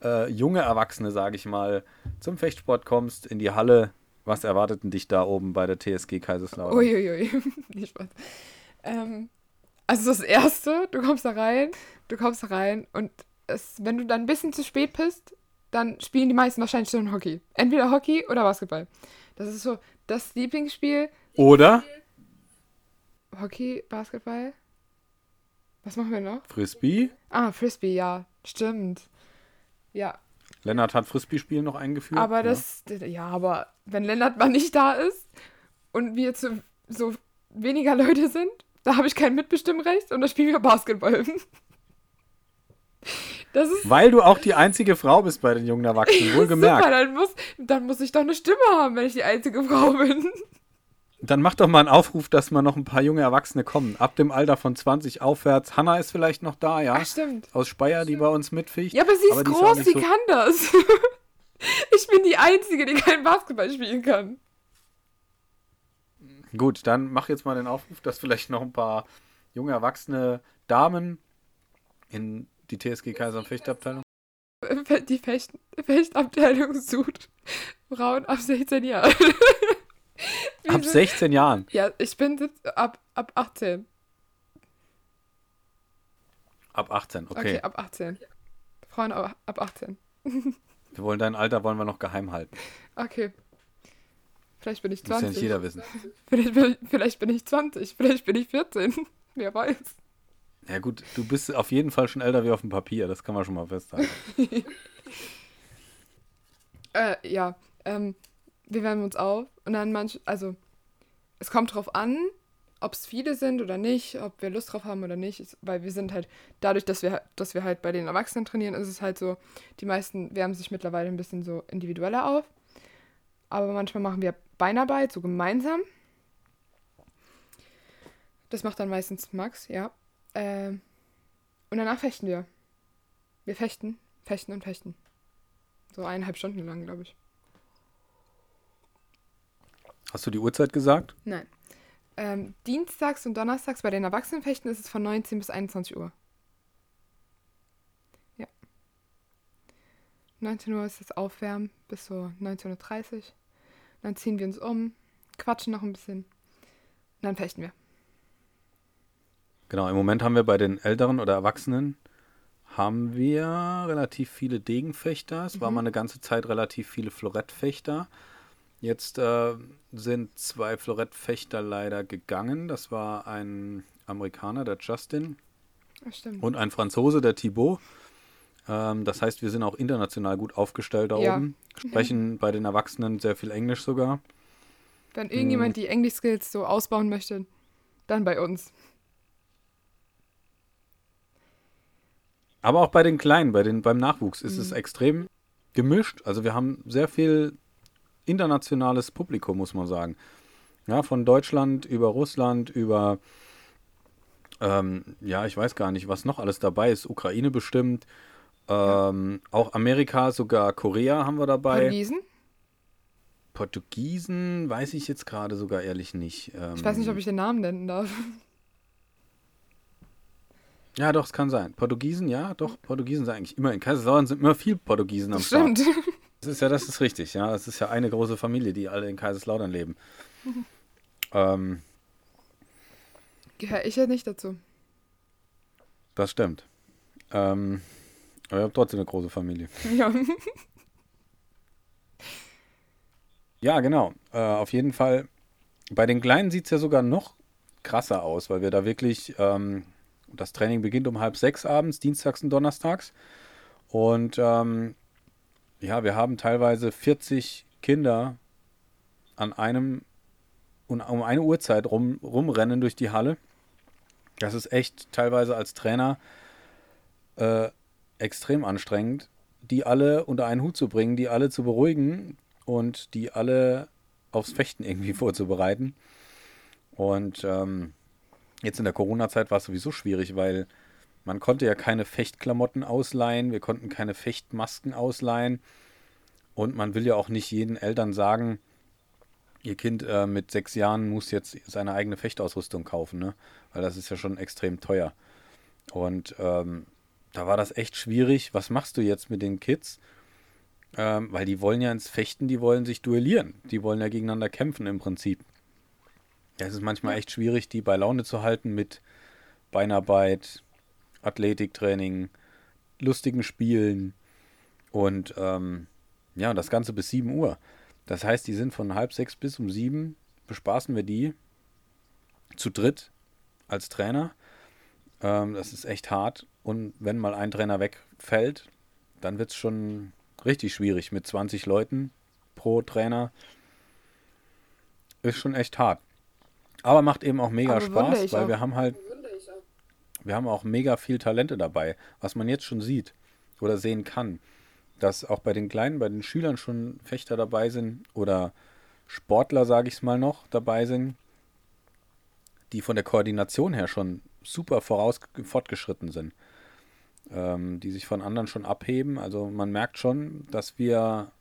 äh, junge Erwachsene, sage ich mal, zum Fechtsport kommst, in die Halle, was erwartet denn dich da oben bei der TSG Kaiserslautern? Uiuiui, <laughs> nicht Spaß. Ähm, also das Erste, du kommst da rein, du kommst rein und es, wenn du dann ein bisschen zu spät bist, dann spielen die meisten wahrscheinlich schon Hockey. Entweder Hockey oder Basketball. Das ist so das Lieblingsspiel. Oder Hockey, Basketball. Was machen wir noch? Frisbee. Ah, Frisbee, ja. Stimmt. Ja, Lennart hat Frisbee-Spiel noch eingeführt. aber ja. das, ja, aber wenn Lennart mal nicht da ist und wir zu so weniger Leute sind, da habe ich kein Mitbestimmrecht und da spielen wir Basketball. <laughs> Das ist Weil du auch die einzige Frau bist bei den jungen Erwachsenen, wohlgemerkt. <laughs> super, dann muss, dann muss ich doch eine Stimme haben, wenn ich die einzige Frau bin. Dann mach doch mal einen Aufruf, dass mal noch ein paar junge Erwachsene kommen. Ab dem Alter von 20 aufwärts. Hanna ist vielleicht noch da, ja? Ach, stimmt. Aus Speyer, die bei uns mitficht. Ja, aber sie ist auch groß, sie so- kann das. <laughs> Ich bin die Einzige, die kein Basketball spielen kann. Gut, dann mach jetzt mal den Aufruf, dass vielleicht noch ein paar junge erwachsene Damen in die TSG Kaiser und Fechtabteilung. Die Fecht Fechtabteilung sucht Frauen ab 16 Jahren. <laughs> Ab sind- 16 Jahren. Ja, ich bin ab, ab 18. Ab 18, okay. Okay, ab 18. Frauen ab, ab 18. <laughs> Wir wollen dein Alter wollen wir noch geheim halten. Okay. Vielleicht bin ich Muss ja 20. nicht jeder wissen. Vielleicht, bin, vielleicht bin ich 20. Vielleicht bin ich 14. <laughs> Wer weiß. Ja gut, du bist auf jeden Fall schon älter wie auf dem Papier, das kann man schon mal festhalten. Äh, ja. Ähm, wir wärmen uns auf und dann manch, also es kommt drauf an, ob es viele sind oder nicht, ob wir Lust drauf haben oder nicht, weil wir sind halt, dadurch, dass wir, dass wir halt bei den Erwachsenen trainieren, ist es halt so, die meisten wärmen sich mittlerweile ein bisschen so individueller auf. Aber manchmal machen wir Beinarbeit, so gemeinsam. Das macht dann meistens Max, ja. Ähm, und danach fechten wir. Wir fechten, fechten und fechten. So eineinhalb Stunden lang, glaube ich. Hast du die Uhrzeit gesagt? Nein. Ähm, dienstags und donnerstags bei den Erwachsenenfechten ist es von 19 bis 21 Uhr. Ja. 19 Uhr ist das Aufwärmen bis so 19.30 Uhr. Dann ziehen wir uns um, quatschen noch ein bisschen. Und dann fechten wir. Genau, im Moment haben wir bei den Älteren oder Erwachsenen haben wir relativ viele Degenfechter. Es war Mhm. mal eine ganze Zeit relativ viele Florettfechter. Jetzt äh, sind zwei Florettfechter leider gegangen. Das war ein Amerikaner, der Justin, und ein Franzose, der Thibaut. Ähm, das heißt, wir sind auch international gut aufgestellt da Ja. oben. Sprechen bei den Erwachsenen sehr viel Englisch sogar. Wenn irgendjemand die Englisch-Skills so ausbauen möchte, dann bei uns. Aber auch bei den Kleinen, bei den, beim Nachwuchs ist Mhm. es extrem gemischt. Also wir haben sehr viel internationales Publikum, muss man sagen. Ja, von Deutschland über Russland, über, ähm, ja, ich weiß gar nicht, was noch alles dabei ist. Ukraine bestimmt. Ähm, Auch Amerika, sogar Korea haben wir dabei. Portugiesen? Portugiesen weiß ich jetzt gerade sogar ehrlich nicht. Ähm, Ich weiß nicht, ob ich den Namen nennen darf. Ja, doch, es kann sein. Portugiesen, ja, doch, Portugiesen sind eigentlich immer, in Kaiserslautern sind immer viel Portugiesen am Start. stimmt. Das ist ja, das ist richtig, ja. Das ist ja eine große Familie, die alle in Kaiserslautern leben. <laughs> Ähm, Gehöre ich ja nicht dazu. das stimmt. Ähm, aber ihr habt trotzdem eine große Familie. Ja. <laughs> Ja, genau. Äh, auf jeden Fall. Bei den Kleinen sieht es ja sogar noch krasser aus, weil wir da wirklich, ähm, das Training beginnt um halb sechs abends, dienstags und donnerstags. Und ähm, ja, wir haben teilweise 40 Kinder an einem und um eine Uhrzeit rum, rumrennen durch die Halle. Das ist echt teilweise als Trainer äh, extrem anstrengend, die alle unter einen Hut zu bringen, die alle zu beruhigen und die alle aufs Fechten irgendwie <laughs> vorzubereiten. Und ähm, jetzt in der Corona-Zeit war es sowieso schwierig, weil man konnte ja keine Fechtklamotten ausleihen, wir konnten keine Fechtmasken ausleihen und man will ja auch nicht jeden Eltern sagen, ihr Kind äh, mit sechs Jahren muss jetzt seine eigene Fechtausrüstung kaufen, ne? weil das ist ja schon extrem teuer. Und ähm, da war das echt schwierig. Was machst du jetzt mit den Kids? Ähm, weil die wollen ja ins Fechten, die wollen sich duellieren. Die wollen ja gegeneinander kämpfen im Prinzip. Es ist manchmal echt schwierig, die bei Laune zu halten mit Beinarbeit, Athletiktraining, lustigen Spielen und ähm, ja, das Ganze bis 7 Uhr. Das heißt, die sind von halb sechs bis um sieben, bespaßen wir die zu dritt als Trainer. Ähm, das ist echt hart. Und wenn mal ein Trainer wegfällt, dann wird es schon richtig schwierig mit 20 Leuten pro Trainer. Ist schon echt hart. Aber macht eben auch mega Aber Spaß, weil wir haben halt, wir haben auch mega viel Talente dabei, was man jetzt schon sieht oder sehen kann dass auch bei den Kleinen, bei den Schülern schon Fechter dabei sind oder Sportler, sage ich es mal noch, dabei sind, die von der Koordination her schon super voraus fortgeschritten sind, ähm, die sich von anderen schon abheben. Also man merkt schon, dass wir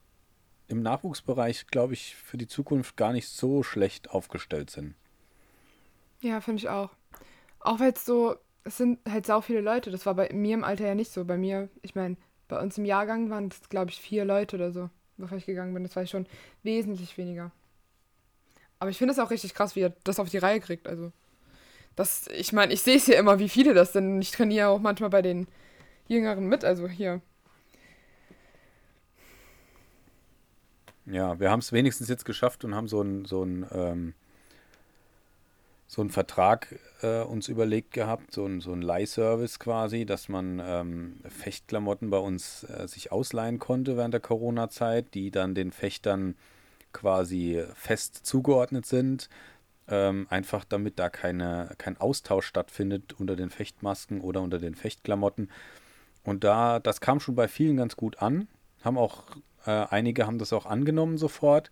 im Nachwuchsbereich, glaube ich, für die Zukunft gar nicht so schlecht aufgestellt sind. Ja, finde ich auch. Auch weil es so, es sind halt sau viele Leute. Das war bei mir im Alter ja nicht so. Bei mir, ich meine, bei uns im Jahrgang waren es, glaube ich, vier Leute oder so, bevor ich gegangen bin. Das war schon wesentlich weniger. Aber ich finde es auch richtig krass, wie er das auf die Reihe kriegt. Also, das, ich meine, ich sehe es ja immer, wie viele das sind. Ich trainiere auch manchmal bei den Jüngeren mit, also hier. Ja, wir haben es wenigstens jetzt geschafft und haben so ein, so ein ähm, so einen Vertrag äh, uns überlegt gehabt, so ein, so ein Leihservice quasi, dass man ähm, Fechtklamotten bei uns äh, sich ausleihen konnte während der Corona-Zeit, die dann den Fechtern quasi fest zugeordnet sind. Ähm, einfach damit da keine, kein Austausch stattfindet unter den Fechtmasken oder unter den Fechtklamotten. Und da, das kam schon bei vielen ganz gut an. Haben auch, äh, einige haben das auch angenommen sofort.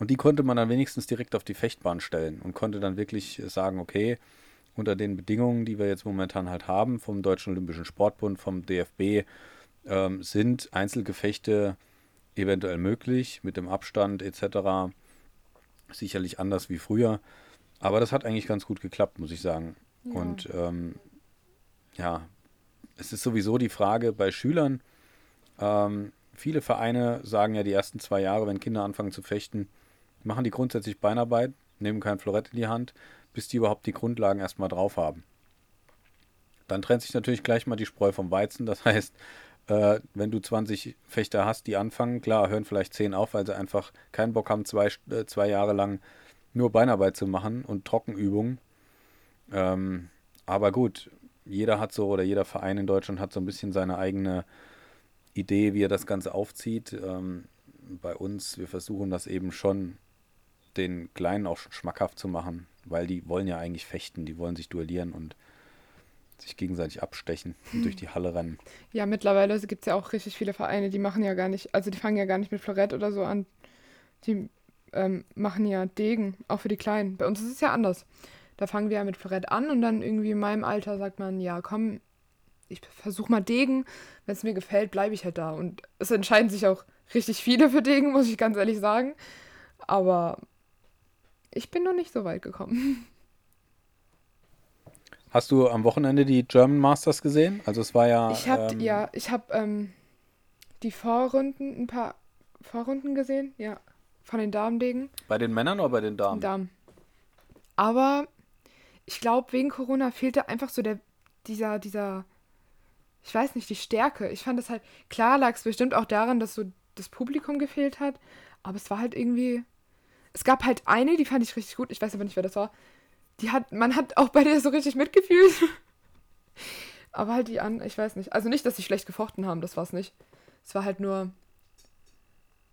Und die konnte man dann wenigstens direkt auf die Fechtbahn stellen und konnte dann wirklich sagen, okay, unter den Bedingungen, die wir jetzt momentan halt haben, vom Deutschen Olympischen Sportbund, vom DFB, ähm, sind Einzelgefechte eventuell möglich mit dem Abstand etc. Sicherlich anders wie früher. Aber das hat eigentlich ganz gut geklappt, muss ich sagen. Ja. Und ähm, ja, es ist sowieso die Frage bei Schülern. Ähm, viele Vereine sagen ja die ersten zwei Jahre, wenn Kinder anfangen zu fechten, machen die grundsätzlich Beinarbeit, nehmen kein Florett in die Hand, bis die überhaupt die Grundlagen erstmal drauf haben. Dann trennt sich natürlich gleich mal die Spreu vom Weizen. Das <laughs> heißt, äh, wenn du 20 Fechter hast, die anfangen, klar, hören vielleicht 10 auf, weil sie einfach keinen Bock haben, zwei, äh, zwei Jahre lang nur Beinarbeit zu machen und Trockenübungen. Ähm, aber gut, jeder hat so oder jeder Verein in Deutschland hat so ein bisschen seine eigene Idee, wie er das Ganze aufzieht. Ähm, bei uns, wir versuchen das eben schon den Kleinen auch schon schmackhaft zu machen, weil die wollen ja eigentlich fechten, die wollen sich duellieren und sich gegenseitig abstechen und durch die Halle rennen. Ja, mittlerweile gibt es ja auch richtig viele Vereine, die machen ja gar nicht, also die fangen ja gar nicht mit Florett oder so an. Die ähm, machen ja Degen, auch für die Kleinen. Bei uns ist es ja anders. Da fangen wir ja mit Florett an und dann irgendwie in meinem Alter sagt man, ja, komm, ich versuche mal Degen. Wenn es mir gefällt, bleibe ich halt da. Und es entscheiden sich auch richtig viele für Degen, muss ich ganz ehrlich sagen. Aber ich bin noch nicht so weit gekommen. <laughs> Hast du am Wochenende die German Masters gesehen? Also es war ja. Ich habe ähm, ja, ich habe ähm, die Vorrunden, ein paar Vorrunden gesehen, ja, von den Damendegen. Bei den Männern oder bei den Damen? Damen. Aber ich glaube, wegen Corona fehlte einfach so der dieser dieser, ich weiß nicht, die Stärke. Ich fand es halt klar lag es bestimmt auch daran, dass so das Publikum gefehlt hat, aber es war halt irgendwie es gab halt eine, die fand ich richtig gut. Ich weiß aber nicht, wer das war. Die hat, man hat auch bei der so richtig mitgefühlt. <laughs> aber halt die an, ich weiß nicht. Also nicht, dass sie schlecht gefochten haben, das war es nicht. Es war halt nur.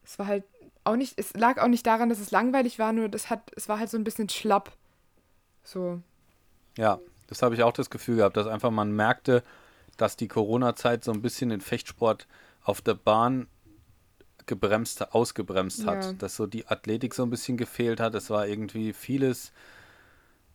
Es war halt auch nicht. Es lag auch nicht daran, dass es langweilig war, nur das hat, es war halt so ein bisschen schlapp. So. Ja, das habe ich auch das Gefühl gehabt, dass einfach man merkte, dass die Corona-Zeit so ein bisschen den Fechtsport auf der Bahn gebremst, ausgebremst hat, ja. dass so die Athletik so ein bisschen gefehlt hat. Es war irgendwie vieles,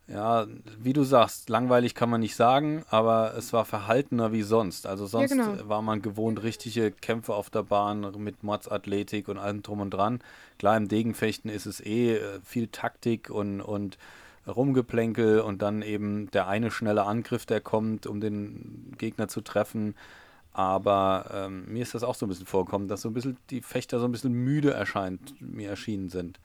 ja, wie du sagst, langweilig kann man nicht sagen, aber es war verhaltener wie sonst. Also sonst ja, genau. war man gewohnt, richtige Kämpfe auf der Bahn mit Mordsathletik und allem drum und dran. Klar, im Degenfechten ist es eh äh, viel Taktik und, und Rumgeplänkel und dann eben der eine schnelle Angriff, der kommt, um den Gegner zu treffen. Aber ähm, mir ist das auch so ein bisschen vorgekommen, dass so ein bisschen die Fechter so ein bisschen müde erscheint, mir erschienen sind.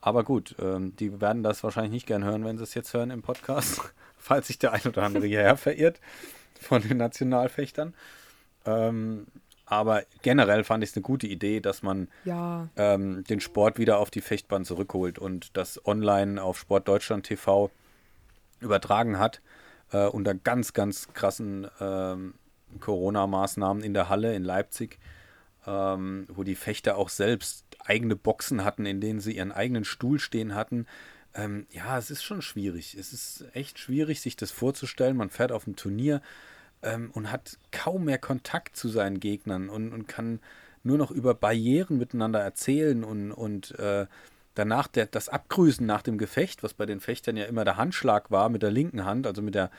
Aber gut, ähm, die werden das wahrscheinlich nicht gern hören, wenn sie es jetzt hören im Podcast, <laughs> falls sich der ein oder andere hierher verirrt. von den Nationalfechtern. Ähm, aber generell fand ich es eine gute Idee, dass man Ja. ähm, den Sport wieder auf die Fechtbahn zurückholt und das online auf Sportdeutschland TV übertragen hat, äh, unter ganz, ganz krassen ähm, Corona-Maßnahmen in der Halle in Leipzig, ähm, wo die Fechter auch selbst eigene Boxen hatten, in denen sie ihren eigenen Stuhl stehen hatten. Ähm, ja, es ist schon schwierig. Es ist echt schwierig, sich das vorzustellen. Man fährt auf ein Turnier ähm, und hat kaum mehr Kontakt zu seinen Gegnern und, und kann nur noch über Barrieren miteinander erzählen und, und äh, danach der, das Abgrüßen nach dem Gefecht, was bei den Fechtern ja immer der Handschlag war mit der linken Hand, also mit der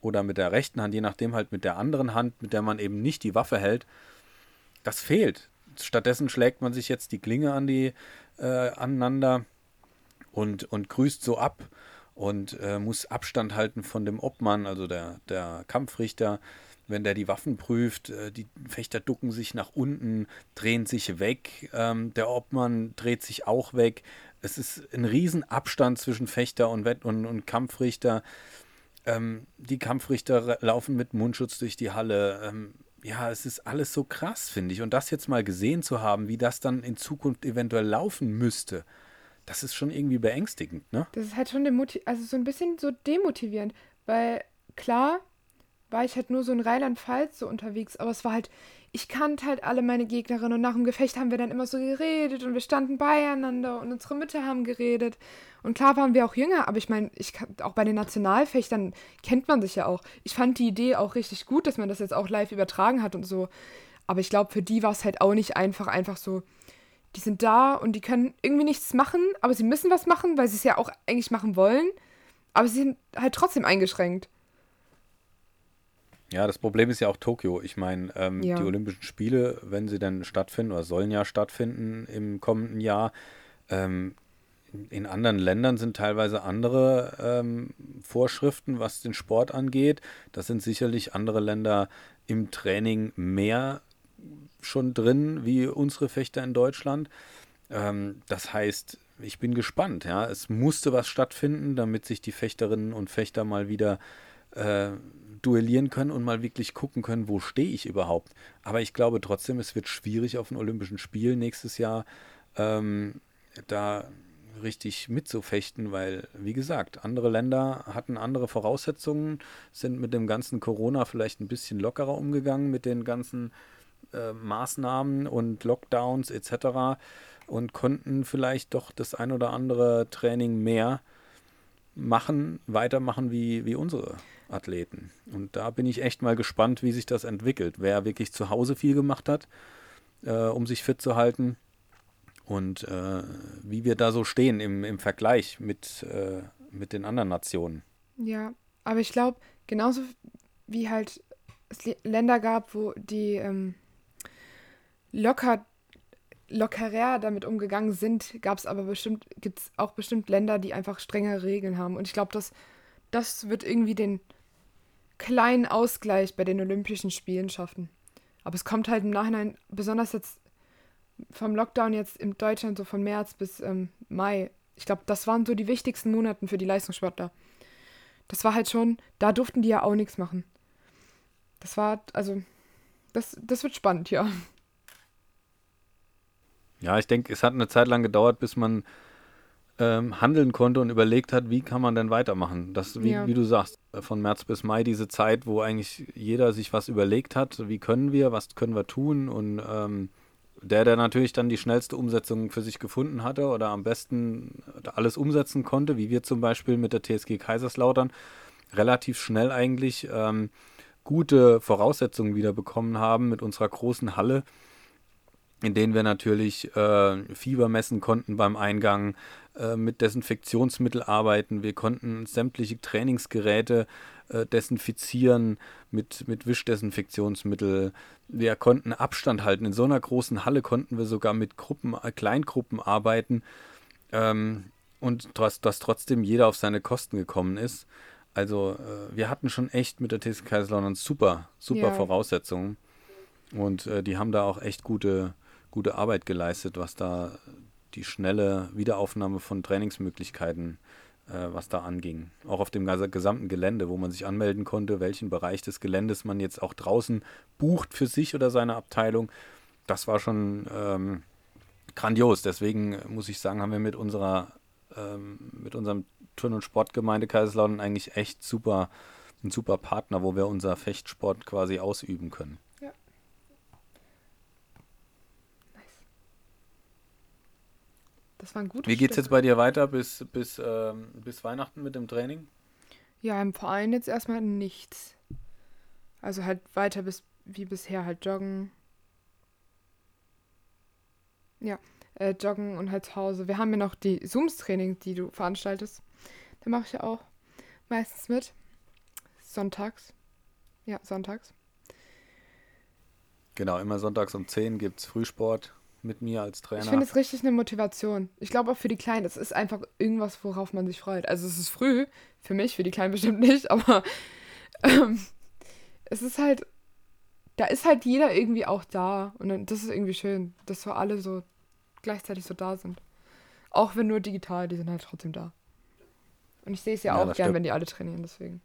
oder mit der rechten Hand, je nachdem halt mit der anderen Hand, mit der man eben nicht die Waffe hält, das fehlt. Stattdessen schlägt man sich jetzt die Klinge an die äh, aneinander und, und grüßt so ab und äh, muss Abstand halten von dem Obmann, also der, der Kampfrichter, wenn der die Waffen prüft. Äh, die Fechter ducken sich nach unten, drehen sich weg. Ähm, der Obmann dreht sich auch weg. Es ist ein Riesenabstand zwischen Fechter und, Wett und, und Kampfrichter. Ähm, die Kampfrichter laufen mit Mundschutz durch die Halle. Ähm, ja, es ist alles so krass, finde ich. Und das jetzt mal gesehen zu haben, wie das dann in Zukunft eventuell laufen müsste, das ist schon irgendwie beängstigend, ne? Das ist halt schon also so ein bisschen so demotivierend, weil klar war ich halt nur so in Rheinland-Pfalz so unterwegs, aber es war halt, ich kannte halt alle meine Gegnerinnen und nach dem Gefecht haben wir dann immer so geredet und wir standen beieinander und unsere Mütter haben geredet. Und klar waren wir auch jünger, aber ich meine, ich auch bei den Nationalfechtern kennt man sich ja auch. Ich fand die Idee auch richtig gut, dass man das jetzt auch live übertragen hat und so. Aber ich glaube, für die war es halt auch nicht einfach, einfach so, die sind da und die können irgendwie nichts machen, aber sie müssen was machen, weil sie es ja auch eigentlich machen wollen. Aber sie sind halt trotzdem eingeschränkt. Ja, das Problem ist ja auch Tokio. Ich meine, ähm, Ja. die Olympischen Spiele, wenn sie denn stattfinden oder sollen ja stattfinden im kommenden Jahr, ähm, in anderen Ländern sind teilweise andere ähm, Vorschriften, was den Sport angeht. Das sind sicherlich andere Länder im Training mehr schon drin wie unsere Fechter in Deutschland. Ähm, das heißt, ich bin gespannt. Ja, es musste was stattfinden, damit sich die Fechterinnen und Fechter mal wieder äh, duellieren können und mal wirklich gucken können, wo stehe ich überhaupt. Aber ich glaube trotzdem, es wird schwierig auf den Olympischen Spielen nächstes Jahr ähm, da richtig mitzufechten, weil, wie gesagt, andere Länder hatten andere Voraussetzungen, sind mit dem ganzen Corona vielleicht ein bisschen lockerer umgegangen, mit den ganzen äh, Maßnahmen und Lockdowns etc. und konnten vielleicht doch das ein oder andere Training mehr machen, weitermachen wie, wie unsere Athleten. Und da bin ich echt mal gespannt, wie sich das entwickelt. Wer wirklich zu Hause viel gemacht hat, äh, um sich fit zu halten und äh, wie wir da so stehen im, im Vergleich mit, äh, mit den anderen Nationen. Ja, aber ich glaube, genauso wie halt es Länder gab, wo die ähm, locker, lockerer damit umgegangen sind, gab es aber bestimmt, gibt es auch bestimmt Länder, die einfach strengere Regeln haben. Und ich glaube, das, das wird irgendwie den kleinen Ausgleich bei den Olympischen Spielen schaffen. Aber es kommt halt im Nachhinein, besonders jetzt vom Lockdown jetzt in Deutschland, so von März bis ähm, Mai. Ich glaube, das waren so die wichtigsten Monaten für die Leistungssportler. Das war halt schon, da durften die ja auch nichts machen. Das war, also, das, das wird spannend, ja. Ja, ich denke, es hat eine Zeit lang gedauert, bis man ähm, handeln konnte und überlegt hat, wie kann man denn weitermachen. Das, wie, Ja. wie du sagst, äh, von März bis Mai diese Zeit, wo eigentlich jeder sich was überlegt hat, wie können wir, was können wir tun und ähm, der, der natürlich dann die schnellste Umsetzung für sich gefunden hatte oder am besten alles umsetzen konnte, wie wir zum Beispiel mit der TSG Kaiserslautern, relativ schnell eigentlich ähm, gute Voraussetzungen wieder bekommen haben mit unserer großen Halle, in denen wir natürlich äh, Fieber messen konnten beim Eingang, äh, mit Desinfektionsmittel arbeiten. Wir konnten sämtliche Trainingsgeräte äh, desinfizieren mit, mit Wischdesinfektionsmittel. Wir konnten Abstand halten. In so einer großen Halle konnten wir sogar mit Gruppen, äh, Kleingruppen arbeiten ähm, und dass, dass trotzdem jeder auf seine Kosten gekommen ist. Also äh, wir hatten schon echt mit der TSG Kaiserslautern super, super Ja. Voraussetzungen. Und äh, die haben da auch echt gute, gute Arbeit geleistet, was da die schnelle Wiederaufnahme von Trainingsmöglichkeiten äh, was da anging. Auch auf dem gesamten Gelände, wo man sich anmelden konnte, welchen Bereich des Geländes man jetzt auch draußen bucht für sich oder seine Abteilung. Das war schon ähm, grandios. Deswegen muss ich sagen, haben wir mit unserer ähm, mit unserem Turn- und Sportgemeinde Kaiserslautern eigentlich echt super, ein super Partner, wo wir unser Fechtsport quasi ausüben können. Ja. Nice. Das war ein gutes Wie geht es jetzt bei dir weiter bis, bis, ähm, bis Weihnachten mit dem Training? Ja, im Verein jetzt erstmal nichts. Also halt weiter bis wie bisher halt joggen. Ja, äh, joggen und halt zu Hause. Wir haben ja noch die Zooms-Training, die du veranstaltest. Da mache ich ja auch meistens mit. Sonntags. Ja, sonntags. Genau, immer sonntags um 10 gibt es Frühsport mit mir als Trainer. Ich finde es richtig eine Motivation. Ich glaube auch für die Kleinen, es ist einfach irgendwas, worauf man sich freut. Also es ist früh, für mich, für die Kleinen bestimmt nicht, <laughs> aber ähm, es ist halt, da ist halt jeder irgendwie auch da. Und das ist irgendwie schön, dass so alle so gleichzeitig so da sind. Auch wenn nur digital, die sind halt trotzdem da. Und ich sehe es ja, ja auch gern, stimmt. wenn die alle trainieren, deswegen.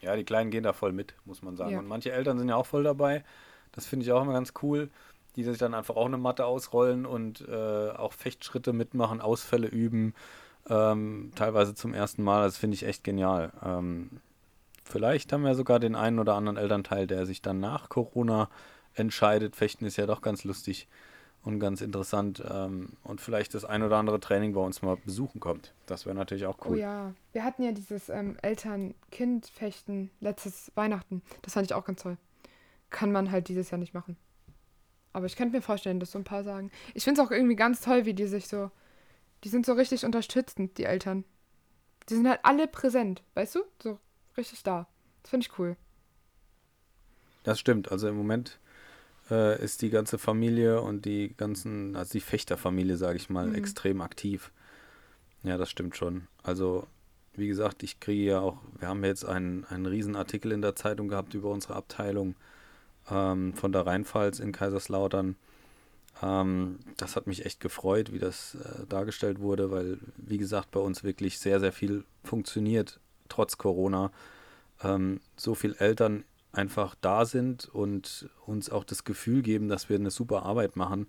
Ja, die Kleinen gehen da voll mit, muss man sagen. Ja. Und manche Eltern sind ja auch voll dabei. Das finde ich auch immer ganz cool, die sich dann einfach auch eine Matte ausrollen und äh, auch Fechtschritte mitmachen, Ausfälle üben. Ähm, teilweise zum ersten Mal. Das finde ich echt genial. Ähm, vielleicht haben wir sogar den einen oder anderen Elternteil, der sich dann nach Corona entscheidet. Fechten ist ja doch ganz lustig und ganz interessant ähm, und vielleicht das ein oder andere Training bei uns mal besuchen kommt. Das wäre natürlich auch cool. Oh ja, wir hatten ja dieses ähm, Eltern-Kind-Fechten letztes Weihnachten. Das fand ich auch ganz toll. Kann man halt dieses Jahr nicht machen. Aber ich könnte mir vorstellen, dass so ein paar sagen. Ich finde es auch irgendwie ganz toll, wie die sich so. Die sind so richtig unterstützend, die Eltern. Die sind halt alle präsent, weißt du? So richtig da. Das finde ich cool. Das stimmt. Also im Moment äh, ist die ganze Familie und die ganzen, also die Fechterfamilie, sage ich mal, mhm. extrem aktiv. Ja, das stimmt schon. Also, wie gesagt, ich kriege ja auch, wir haben jetzt einen, einen Riesenartikel in der Zeitung gehabt über unsere Abteilung ähm, von der Rheinpfalz in Kaiserslautern. Ähm, das hat mich echt gefreut, wie das äh, dargestellt wurde, weil, wie gesagt, bei uns wirklich sehr, sehr viel funktioniert, trotz Corona. Ähm, so viele Eltern einfach da sind und uns auch das Gefühl geben, dass wir eine super Arbeit machen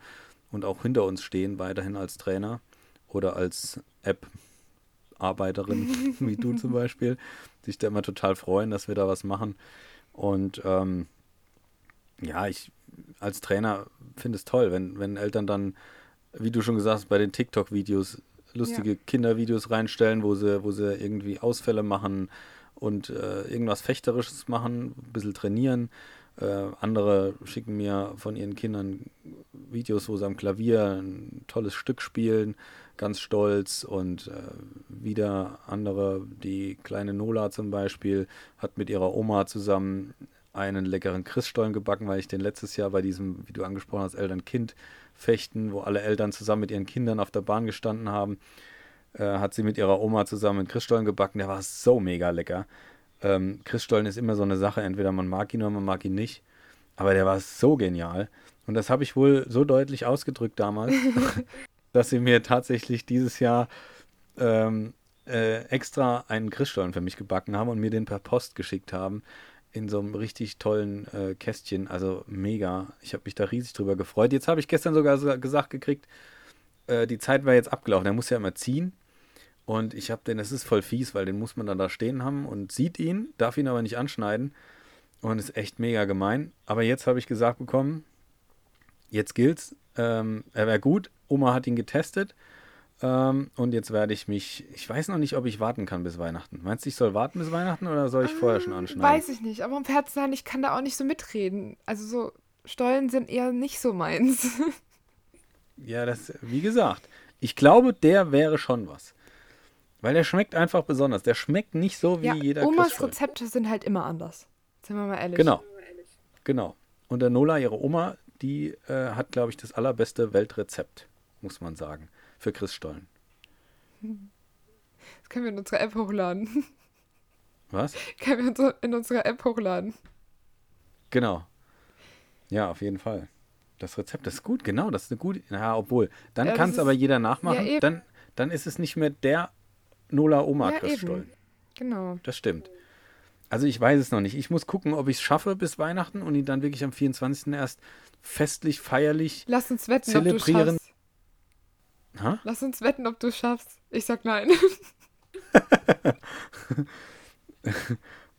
und auch hinter uns stehen, weiterhin als Trainer oder als App-Arbeiterin, <laughs> wie du zum <laughs> Beispiel, sich da immer total freuen, dass wir da was machen. Und ähm, ja, ich als Trainer finde es toll, wenn, wenn Eltern dann, wie du schon gesagt hast, bei den TikTok-Videos lustige ja. Kindervideos reinstellen, wo sie, wo sie irgendwie Ausfälle machen, und äh, irgendwas Fechterisches machen, ein bisschen trainieren. Äh, andere schicken mir von ihren Kindern Videos, wo sie am Klavier ein tolles Stück spielen, ganz stolz. Und äh, wieder andere, die kleine Nola zum Beispiel, hat mit ihrer Oma zusammen einen leckeren Christstollen gebacken, weil ich den letztes Jahr bei diesem, wie du angesprochen hast, Eltern-Kind-Fechten, wo alle Eltern zusammen mit ihren Kindern auf der Bahn gestanden haben, äh, hat sie mit ihrer Oma zusammen einen Christstollen gebacken. Der war so mega lecker. Ähm, Christstollen ist immer so eine Sache, entweder man mag ihn oder man mag ihn nicht. Aber der war so genial. Und das habe ich wohl so deutlich ausgedrückt damals, <laughs> dass sie mir tatsächlich dieses Jahr ähm, äh, extra einen Christstollen für mich gebacken haben und mir den per Post geschickt haben. In so einem richtig tollen äh, Kästchen. Also mega. Ich habe mich da riesig drüber gefreut. Jetzt habe ich gestern sogar gesagt gekriegt, äh, die Zeit war jetzt abgelaufen. Der muss ja immer ziehen. Und ich habe den, es ist voll fies, weil den muss man dann da stehen haben und sieht ihn, darf ihn aber nicht anschneiden. Und ist echt mega gemein. Aber jetzt habe ich gesagt bekommen, jetzt gilt's. Ähm, er wäre gut. Oma hat ihn getestet. Ähm, und jetzt werde ich mich, ich weiß noch nicht, ob ich warten kann bis Weihnachten. Meinst du, ich soll warten bis Weihnachten oder soll ich ähm, vorher schon anschneiden? Weiß ich nicht, aber um Herz sein, ich kann da auch nicht so mitreden. Also so Stollen sind eher nicht so meins. <laughs> ja, das, wie gesagt, ich glaube, der wäre schon was. Weil der schmeckt einfach besonders. Der schmeckt nicht so wie ja, jeder Omas Christstollen. Rezepte sind halt immer anders. Sind wir mal ehrlich. Genau. Genau. Und der Nola, ihre Oma, die äh, hat, glaube ich, das allerbeste Weltrezept, muss man sagen, für Christstollen. Das können wir in unserer App hochladen. Was? Können wir in unserer App hochladen. Genau. Ja, auf jeden Fall. Das Rezept ist gut, genau, das ist eine gute. Ja, obwohl, dann ja, kann es aber jeder nachmachen. Ja, dann, dann ist es nicht mehr der Nola Oma Ja, Christstollen. eben. Genau. Das stimmt. Also ich weiß es noch nicht. Ich muss gucken, ob ich es schaffe bis Weihnachten und ihn dann wirklich am 24. erst festlich, feierlich. Lass uns wetten, Zelebrieren. Ha? Lass uns wetten, ob du schaffst. Ich sag nein. <laughs>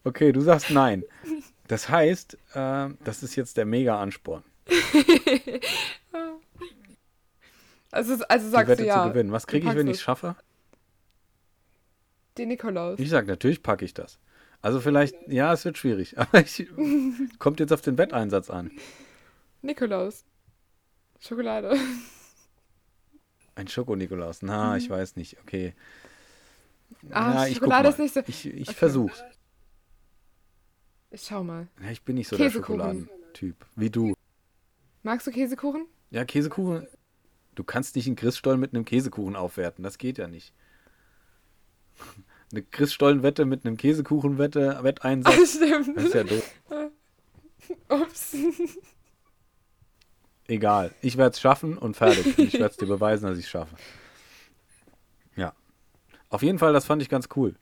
Okay, du sagst nein. Das heißt, äh, das ist jetzt der Mega-Ansporn, <laughs> Also, also die sagst Wette du ja. zu gewinnen. Was kriege ich, wenn ich es. es schaffe? Den Nikolaus. Ich sage, natürlich packe ich das. Also vielleicht, ja, es wird schwierig, <laughs> aber ich, kommt jetzt auf den Wetteinsatz an. Nikolaus. Schokolade. Ein Schoko-Nikolaus. Na, ich weiß nicht. Okay. Mhm. Ah, Na, ich guck Schokolade ist nicht so- Ich, ich Okay. versuch's. Ich schau mal. Ja, ich bin nicht so der Käsekuchen. Schokoladentyp. Wie du. Magst du Käsekuchen? Ja, Käsekuchen. Du kannst nicht einen Christstollen mit einem Käsekuchen aufwerten. Das geht ja nicht. <laughs> Eine Christstollenwette mit einem Käsekuchenwette, Ah, Wetteinsatz. <laughs> stimmt. Das ist ja doof. <laughs> Ups. Egal. Ich werde es schaffen und fertig. Und ich werde es dir beweisen, dass ich es schaffe. Ja. Auf jeden Fall, das fand ich ganz cool.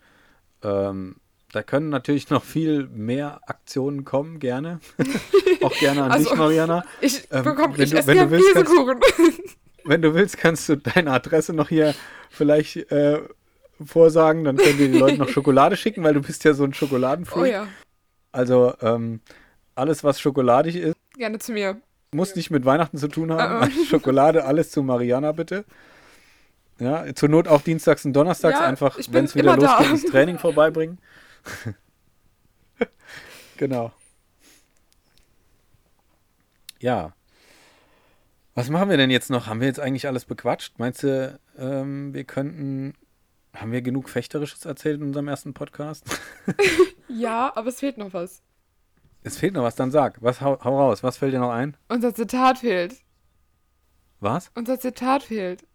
Ähm, da können natürlich noch viel mehr Aktionen kommen, gerne. <laughs> Auch gerne an Also, dich, Mariana. Ich Ähm, bekomme, wenn ich du- wenn du willst, kannst- Käsekuchen. <laughs> Wenn du willst, kannst du deine Adresse noch hier vielleicht äh, vorsagen. Dann können dir die Leute noch Schokolade schicken, weil du bist ja so ein Schokoladenfreak. Oh ja. Also ähm, alles, was schokoladig ist, Gerne zu mir. Muss nicht mit Weihnachten zu tun haben. Uh-uh. Also Schokolade, alles zu Mariana bitte. Ja, zur Not auch dienstags und donnerstags Ja, einfach, wenn es wieder immer da. losgeht, ins Training <laughs> vorbeibringen. genau. Ja. Was machen wir denn jetzt noch? Haben wir jetzt eigentlich alles bequatscht? Meinst du, ähm, wir könnten. Haben wir genug Fechterisches erzählt in unserem ersten Podcast? <laughs> Ja, aber es fehlt noch was. Es fehlt noch was, dann sag. Was, hau, hau raus. Was fällt dir noch ein? Unser Zitat fehlt. Was? Unser Zitat fehlt.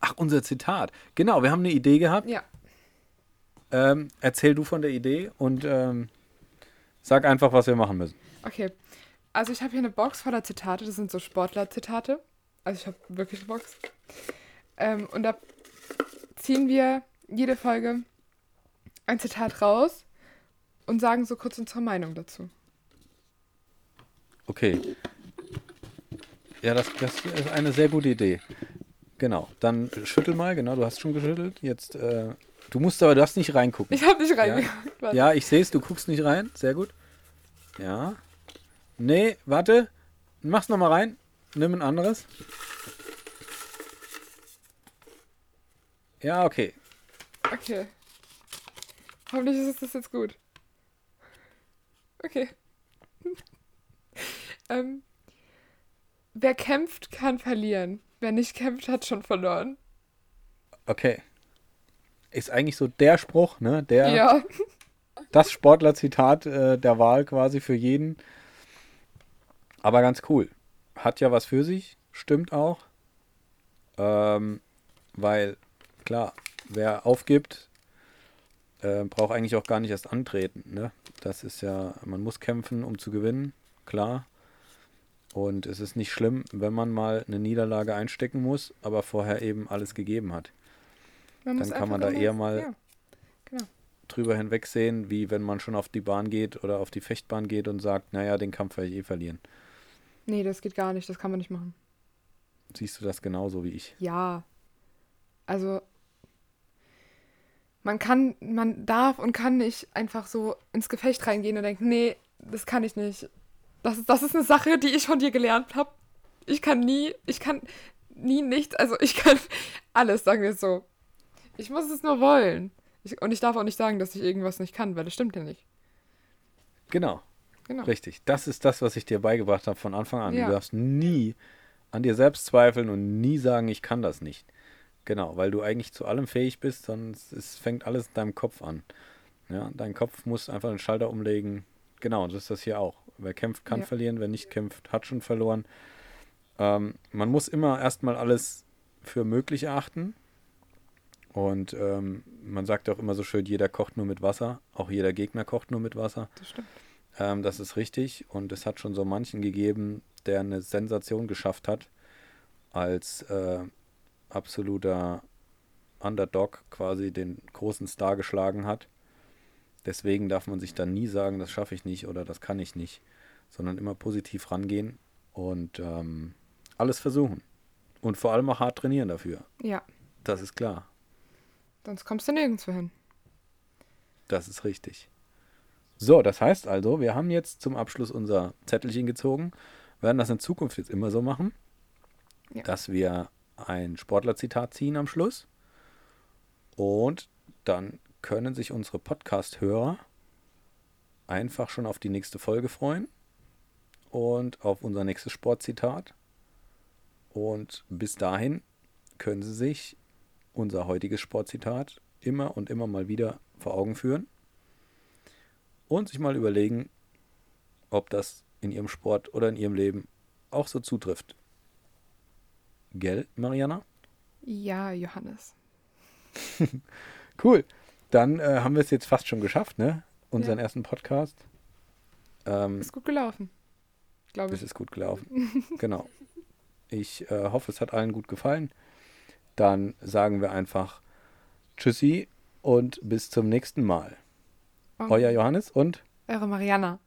Ach, unser Zitat. Genau, wir haben eine Idee gehabt. Ja. Ähm, erzähl du von der Idee und ähm, sag einfach, was wir machen müssen. Okay. Also ich habe hier eine Box voller Zitate. Das sind so Sportler-Zitate. Also ich habe wirklich eine Box. Ähm, und da ziehen wir jede Folge ein Zitat raus und sagen so kurz unsere Meinung dazu. Okay. Ja, das, das ist eine sehr gute Idee. Genau. Dann schüttel mal, genau, du hast schon geschüttelt. Jetzt, äh, du musst aber, du darfst nicht reingucken. Ich habe nicht reingeguckt. warte. Ja, ich sehe es, du guckst nicht rein. Sehr gut. Ja. Nee, warte. Mach's nochmal rein. Nimm ein anderes. Ja, okay. Okay. Hoffentlich ist das jetzt gut. Okay. ähm, wer kämpft, kann verlieren. Wer nicht kämpft, hat schon verloren. Okay. Ist eigentlich so der Spruch, ne? Der, Ja. <laughs> das Sportlerzitat äh, der Wahl quasi für jeden. Aber ganz cool. Hat ja was für sich, stimmt auch. Ähm, weil, klar, wer aufgibt, äh, braucht eigentlich auch gar nicht erst antreten. Ne? Das ist ja, man muss kämpfen, um zu gewinnen, klar. Und es ist nicht schlimm, wenn man mal eine Niederlage einstecken muss, aber vorher eben alles gegeben hat. Man Dann kann man da eher mal- Ja. drüber hinwegsehen, wie wenn man schon auf die Bahn geht oder auf die Fechtbahn geht und sagt, naja, den Kampf werde ich eh verlieren. Nee, das geht gar nicht. Das kann man nicht machen. Siehst du das genauso wie ich? Ja. Also, man kann, man darf und kann nicht einfach so ins Gefecht reingehen und denken, nee, das kann ich nicht. Das ist, das ist eine Sache, die ich von dir gelernt habe. Ich kann nie, ich kann nie nichts, also ich kann <laughs> alles, sagen wir es so. Ich muss es nur wollen. Ich, und ich darf auch nicht sagen, dass ich irgendwas nicht kann, weil das stimmt ja nicht. Genau, Genau. richtig. Das ist das, was ich dir beigebracht habe von Anfang an. Ja. Du darfst nie an dir selbst zweifeln und nie sagen, ich kann das nicht. Genau, weil du eigentlich zu allem fähig bist, sonst es fängt alles in deinem Kopf an. Ja, dein Kopf muss einfach den Schalter umlegen. Genau, und so ist das hier auch. Wer kämpft, kann Ja. verlieren, wer nicht kämpft, hat schon verloren. Ähm, man muss immer erstmal alles für möglich erachten. Und ähm, man sagt auch immer so schön, jeder kocht nur mit Wasser. Auch jeder Gegner kocht nur mit Wasser. Das stimmt. Ähm, das ist richtig. Und es hat schon so manchen gegeben, der eine Sensation geschafft hat als äh, absoluter Underdog quasi den großen Star geschlagen hat. Deswegen darf man sich dann nie sagen, das schaffe ich nicht oder das kann ich nicht, sondern immer positiv rangehen und ähm, alles versuchen. Und vor allem auch hart trainieren dafür. Ja, Das ist klar. sonst kommst du nirgendwo hin. Das ist richtig. So, das heißt also, wir haben jetzt zum Abschluss unser Zettelchen gezogen, werden das in Zukunft jetzt immer so machen, Ja. dass wir ein Sportlerzitat ziehen am Schluss und dann können sich unsere Podcast-Hörer einfach schon auf die nächste Folge freuen und auf unser nächstes Sportzitat. Und bis dahin können sie sich unser heutiges Sportzitat immer und immer mal wieder vor Augen führen und sich mal überlegen, ob das in ihrem Sport oder in ihrem Leben auch so zutrifft. Gell, Mariana? Ja, Johannes. <laughs> Cool. Dann äh, haben wir es jetzt fast schon geschafft, ne? Unseren Ja. ersten Podcast. Ähm, Ist gut gelaufen. Glaube es ich. ist gut gelaufen. <laughs> genau. Ich äh, hoffe, es hat allen gut gefallen. Dann sagen wir einfach Tschüssi und bis zum nächsten Mal. Oh, Euer Johannes und Eure Mariana.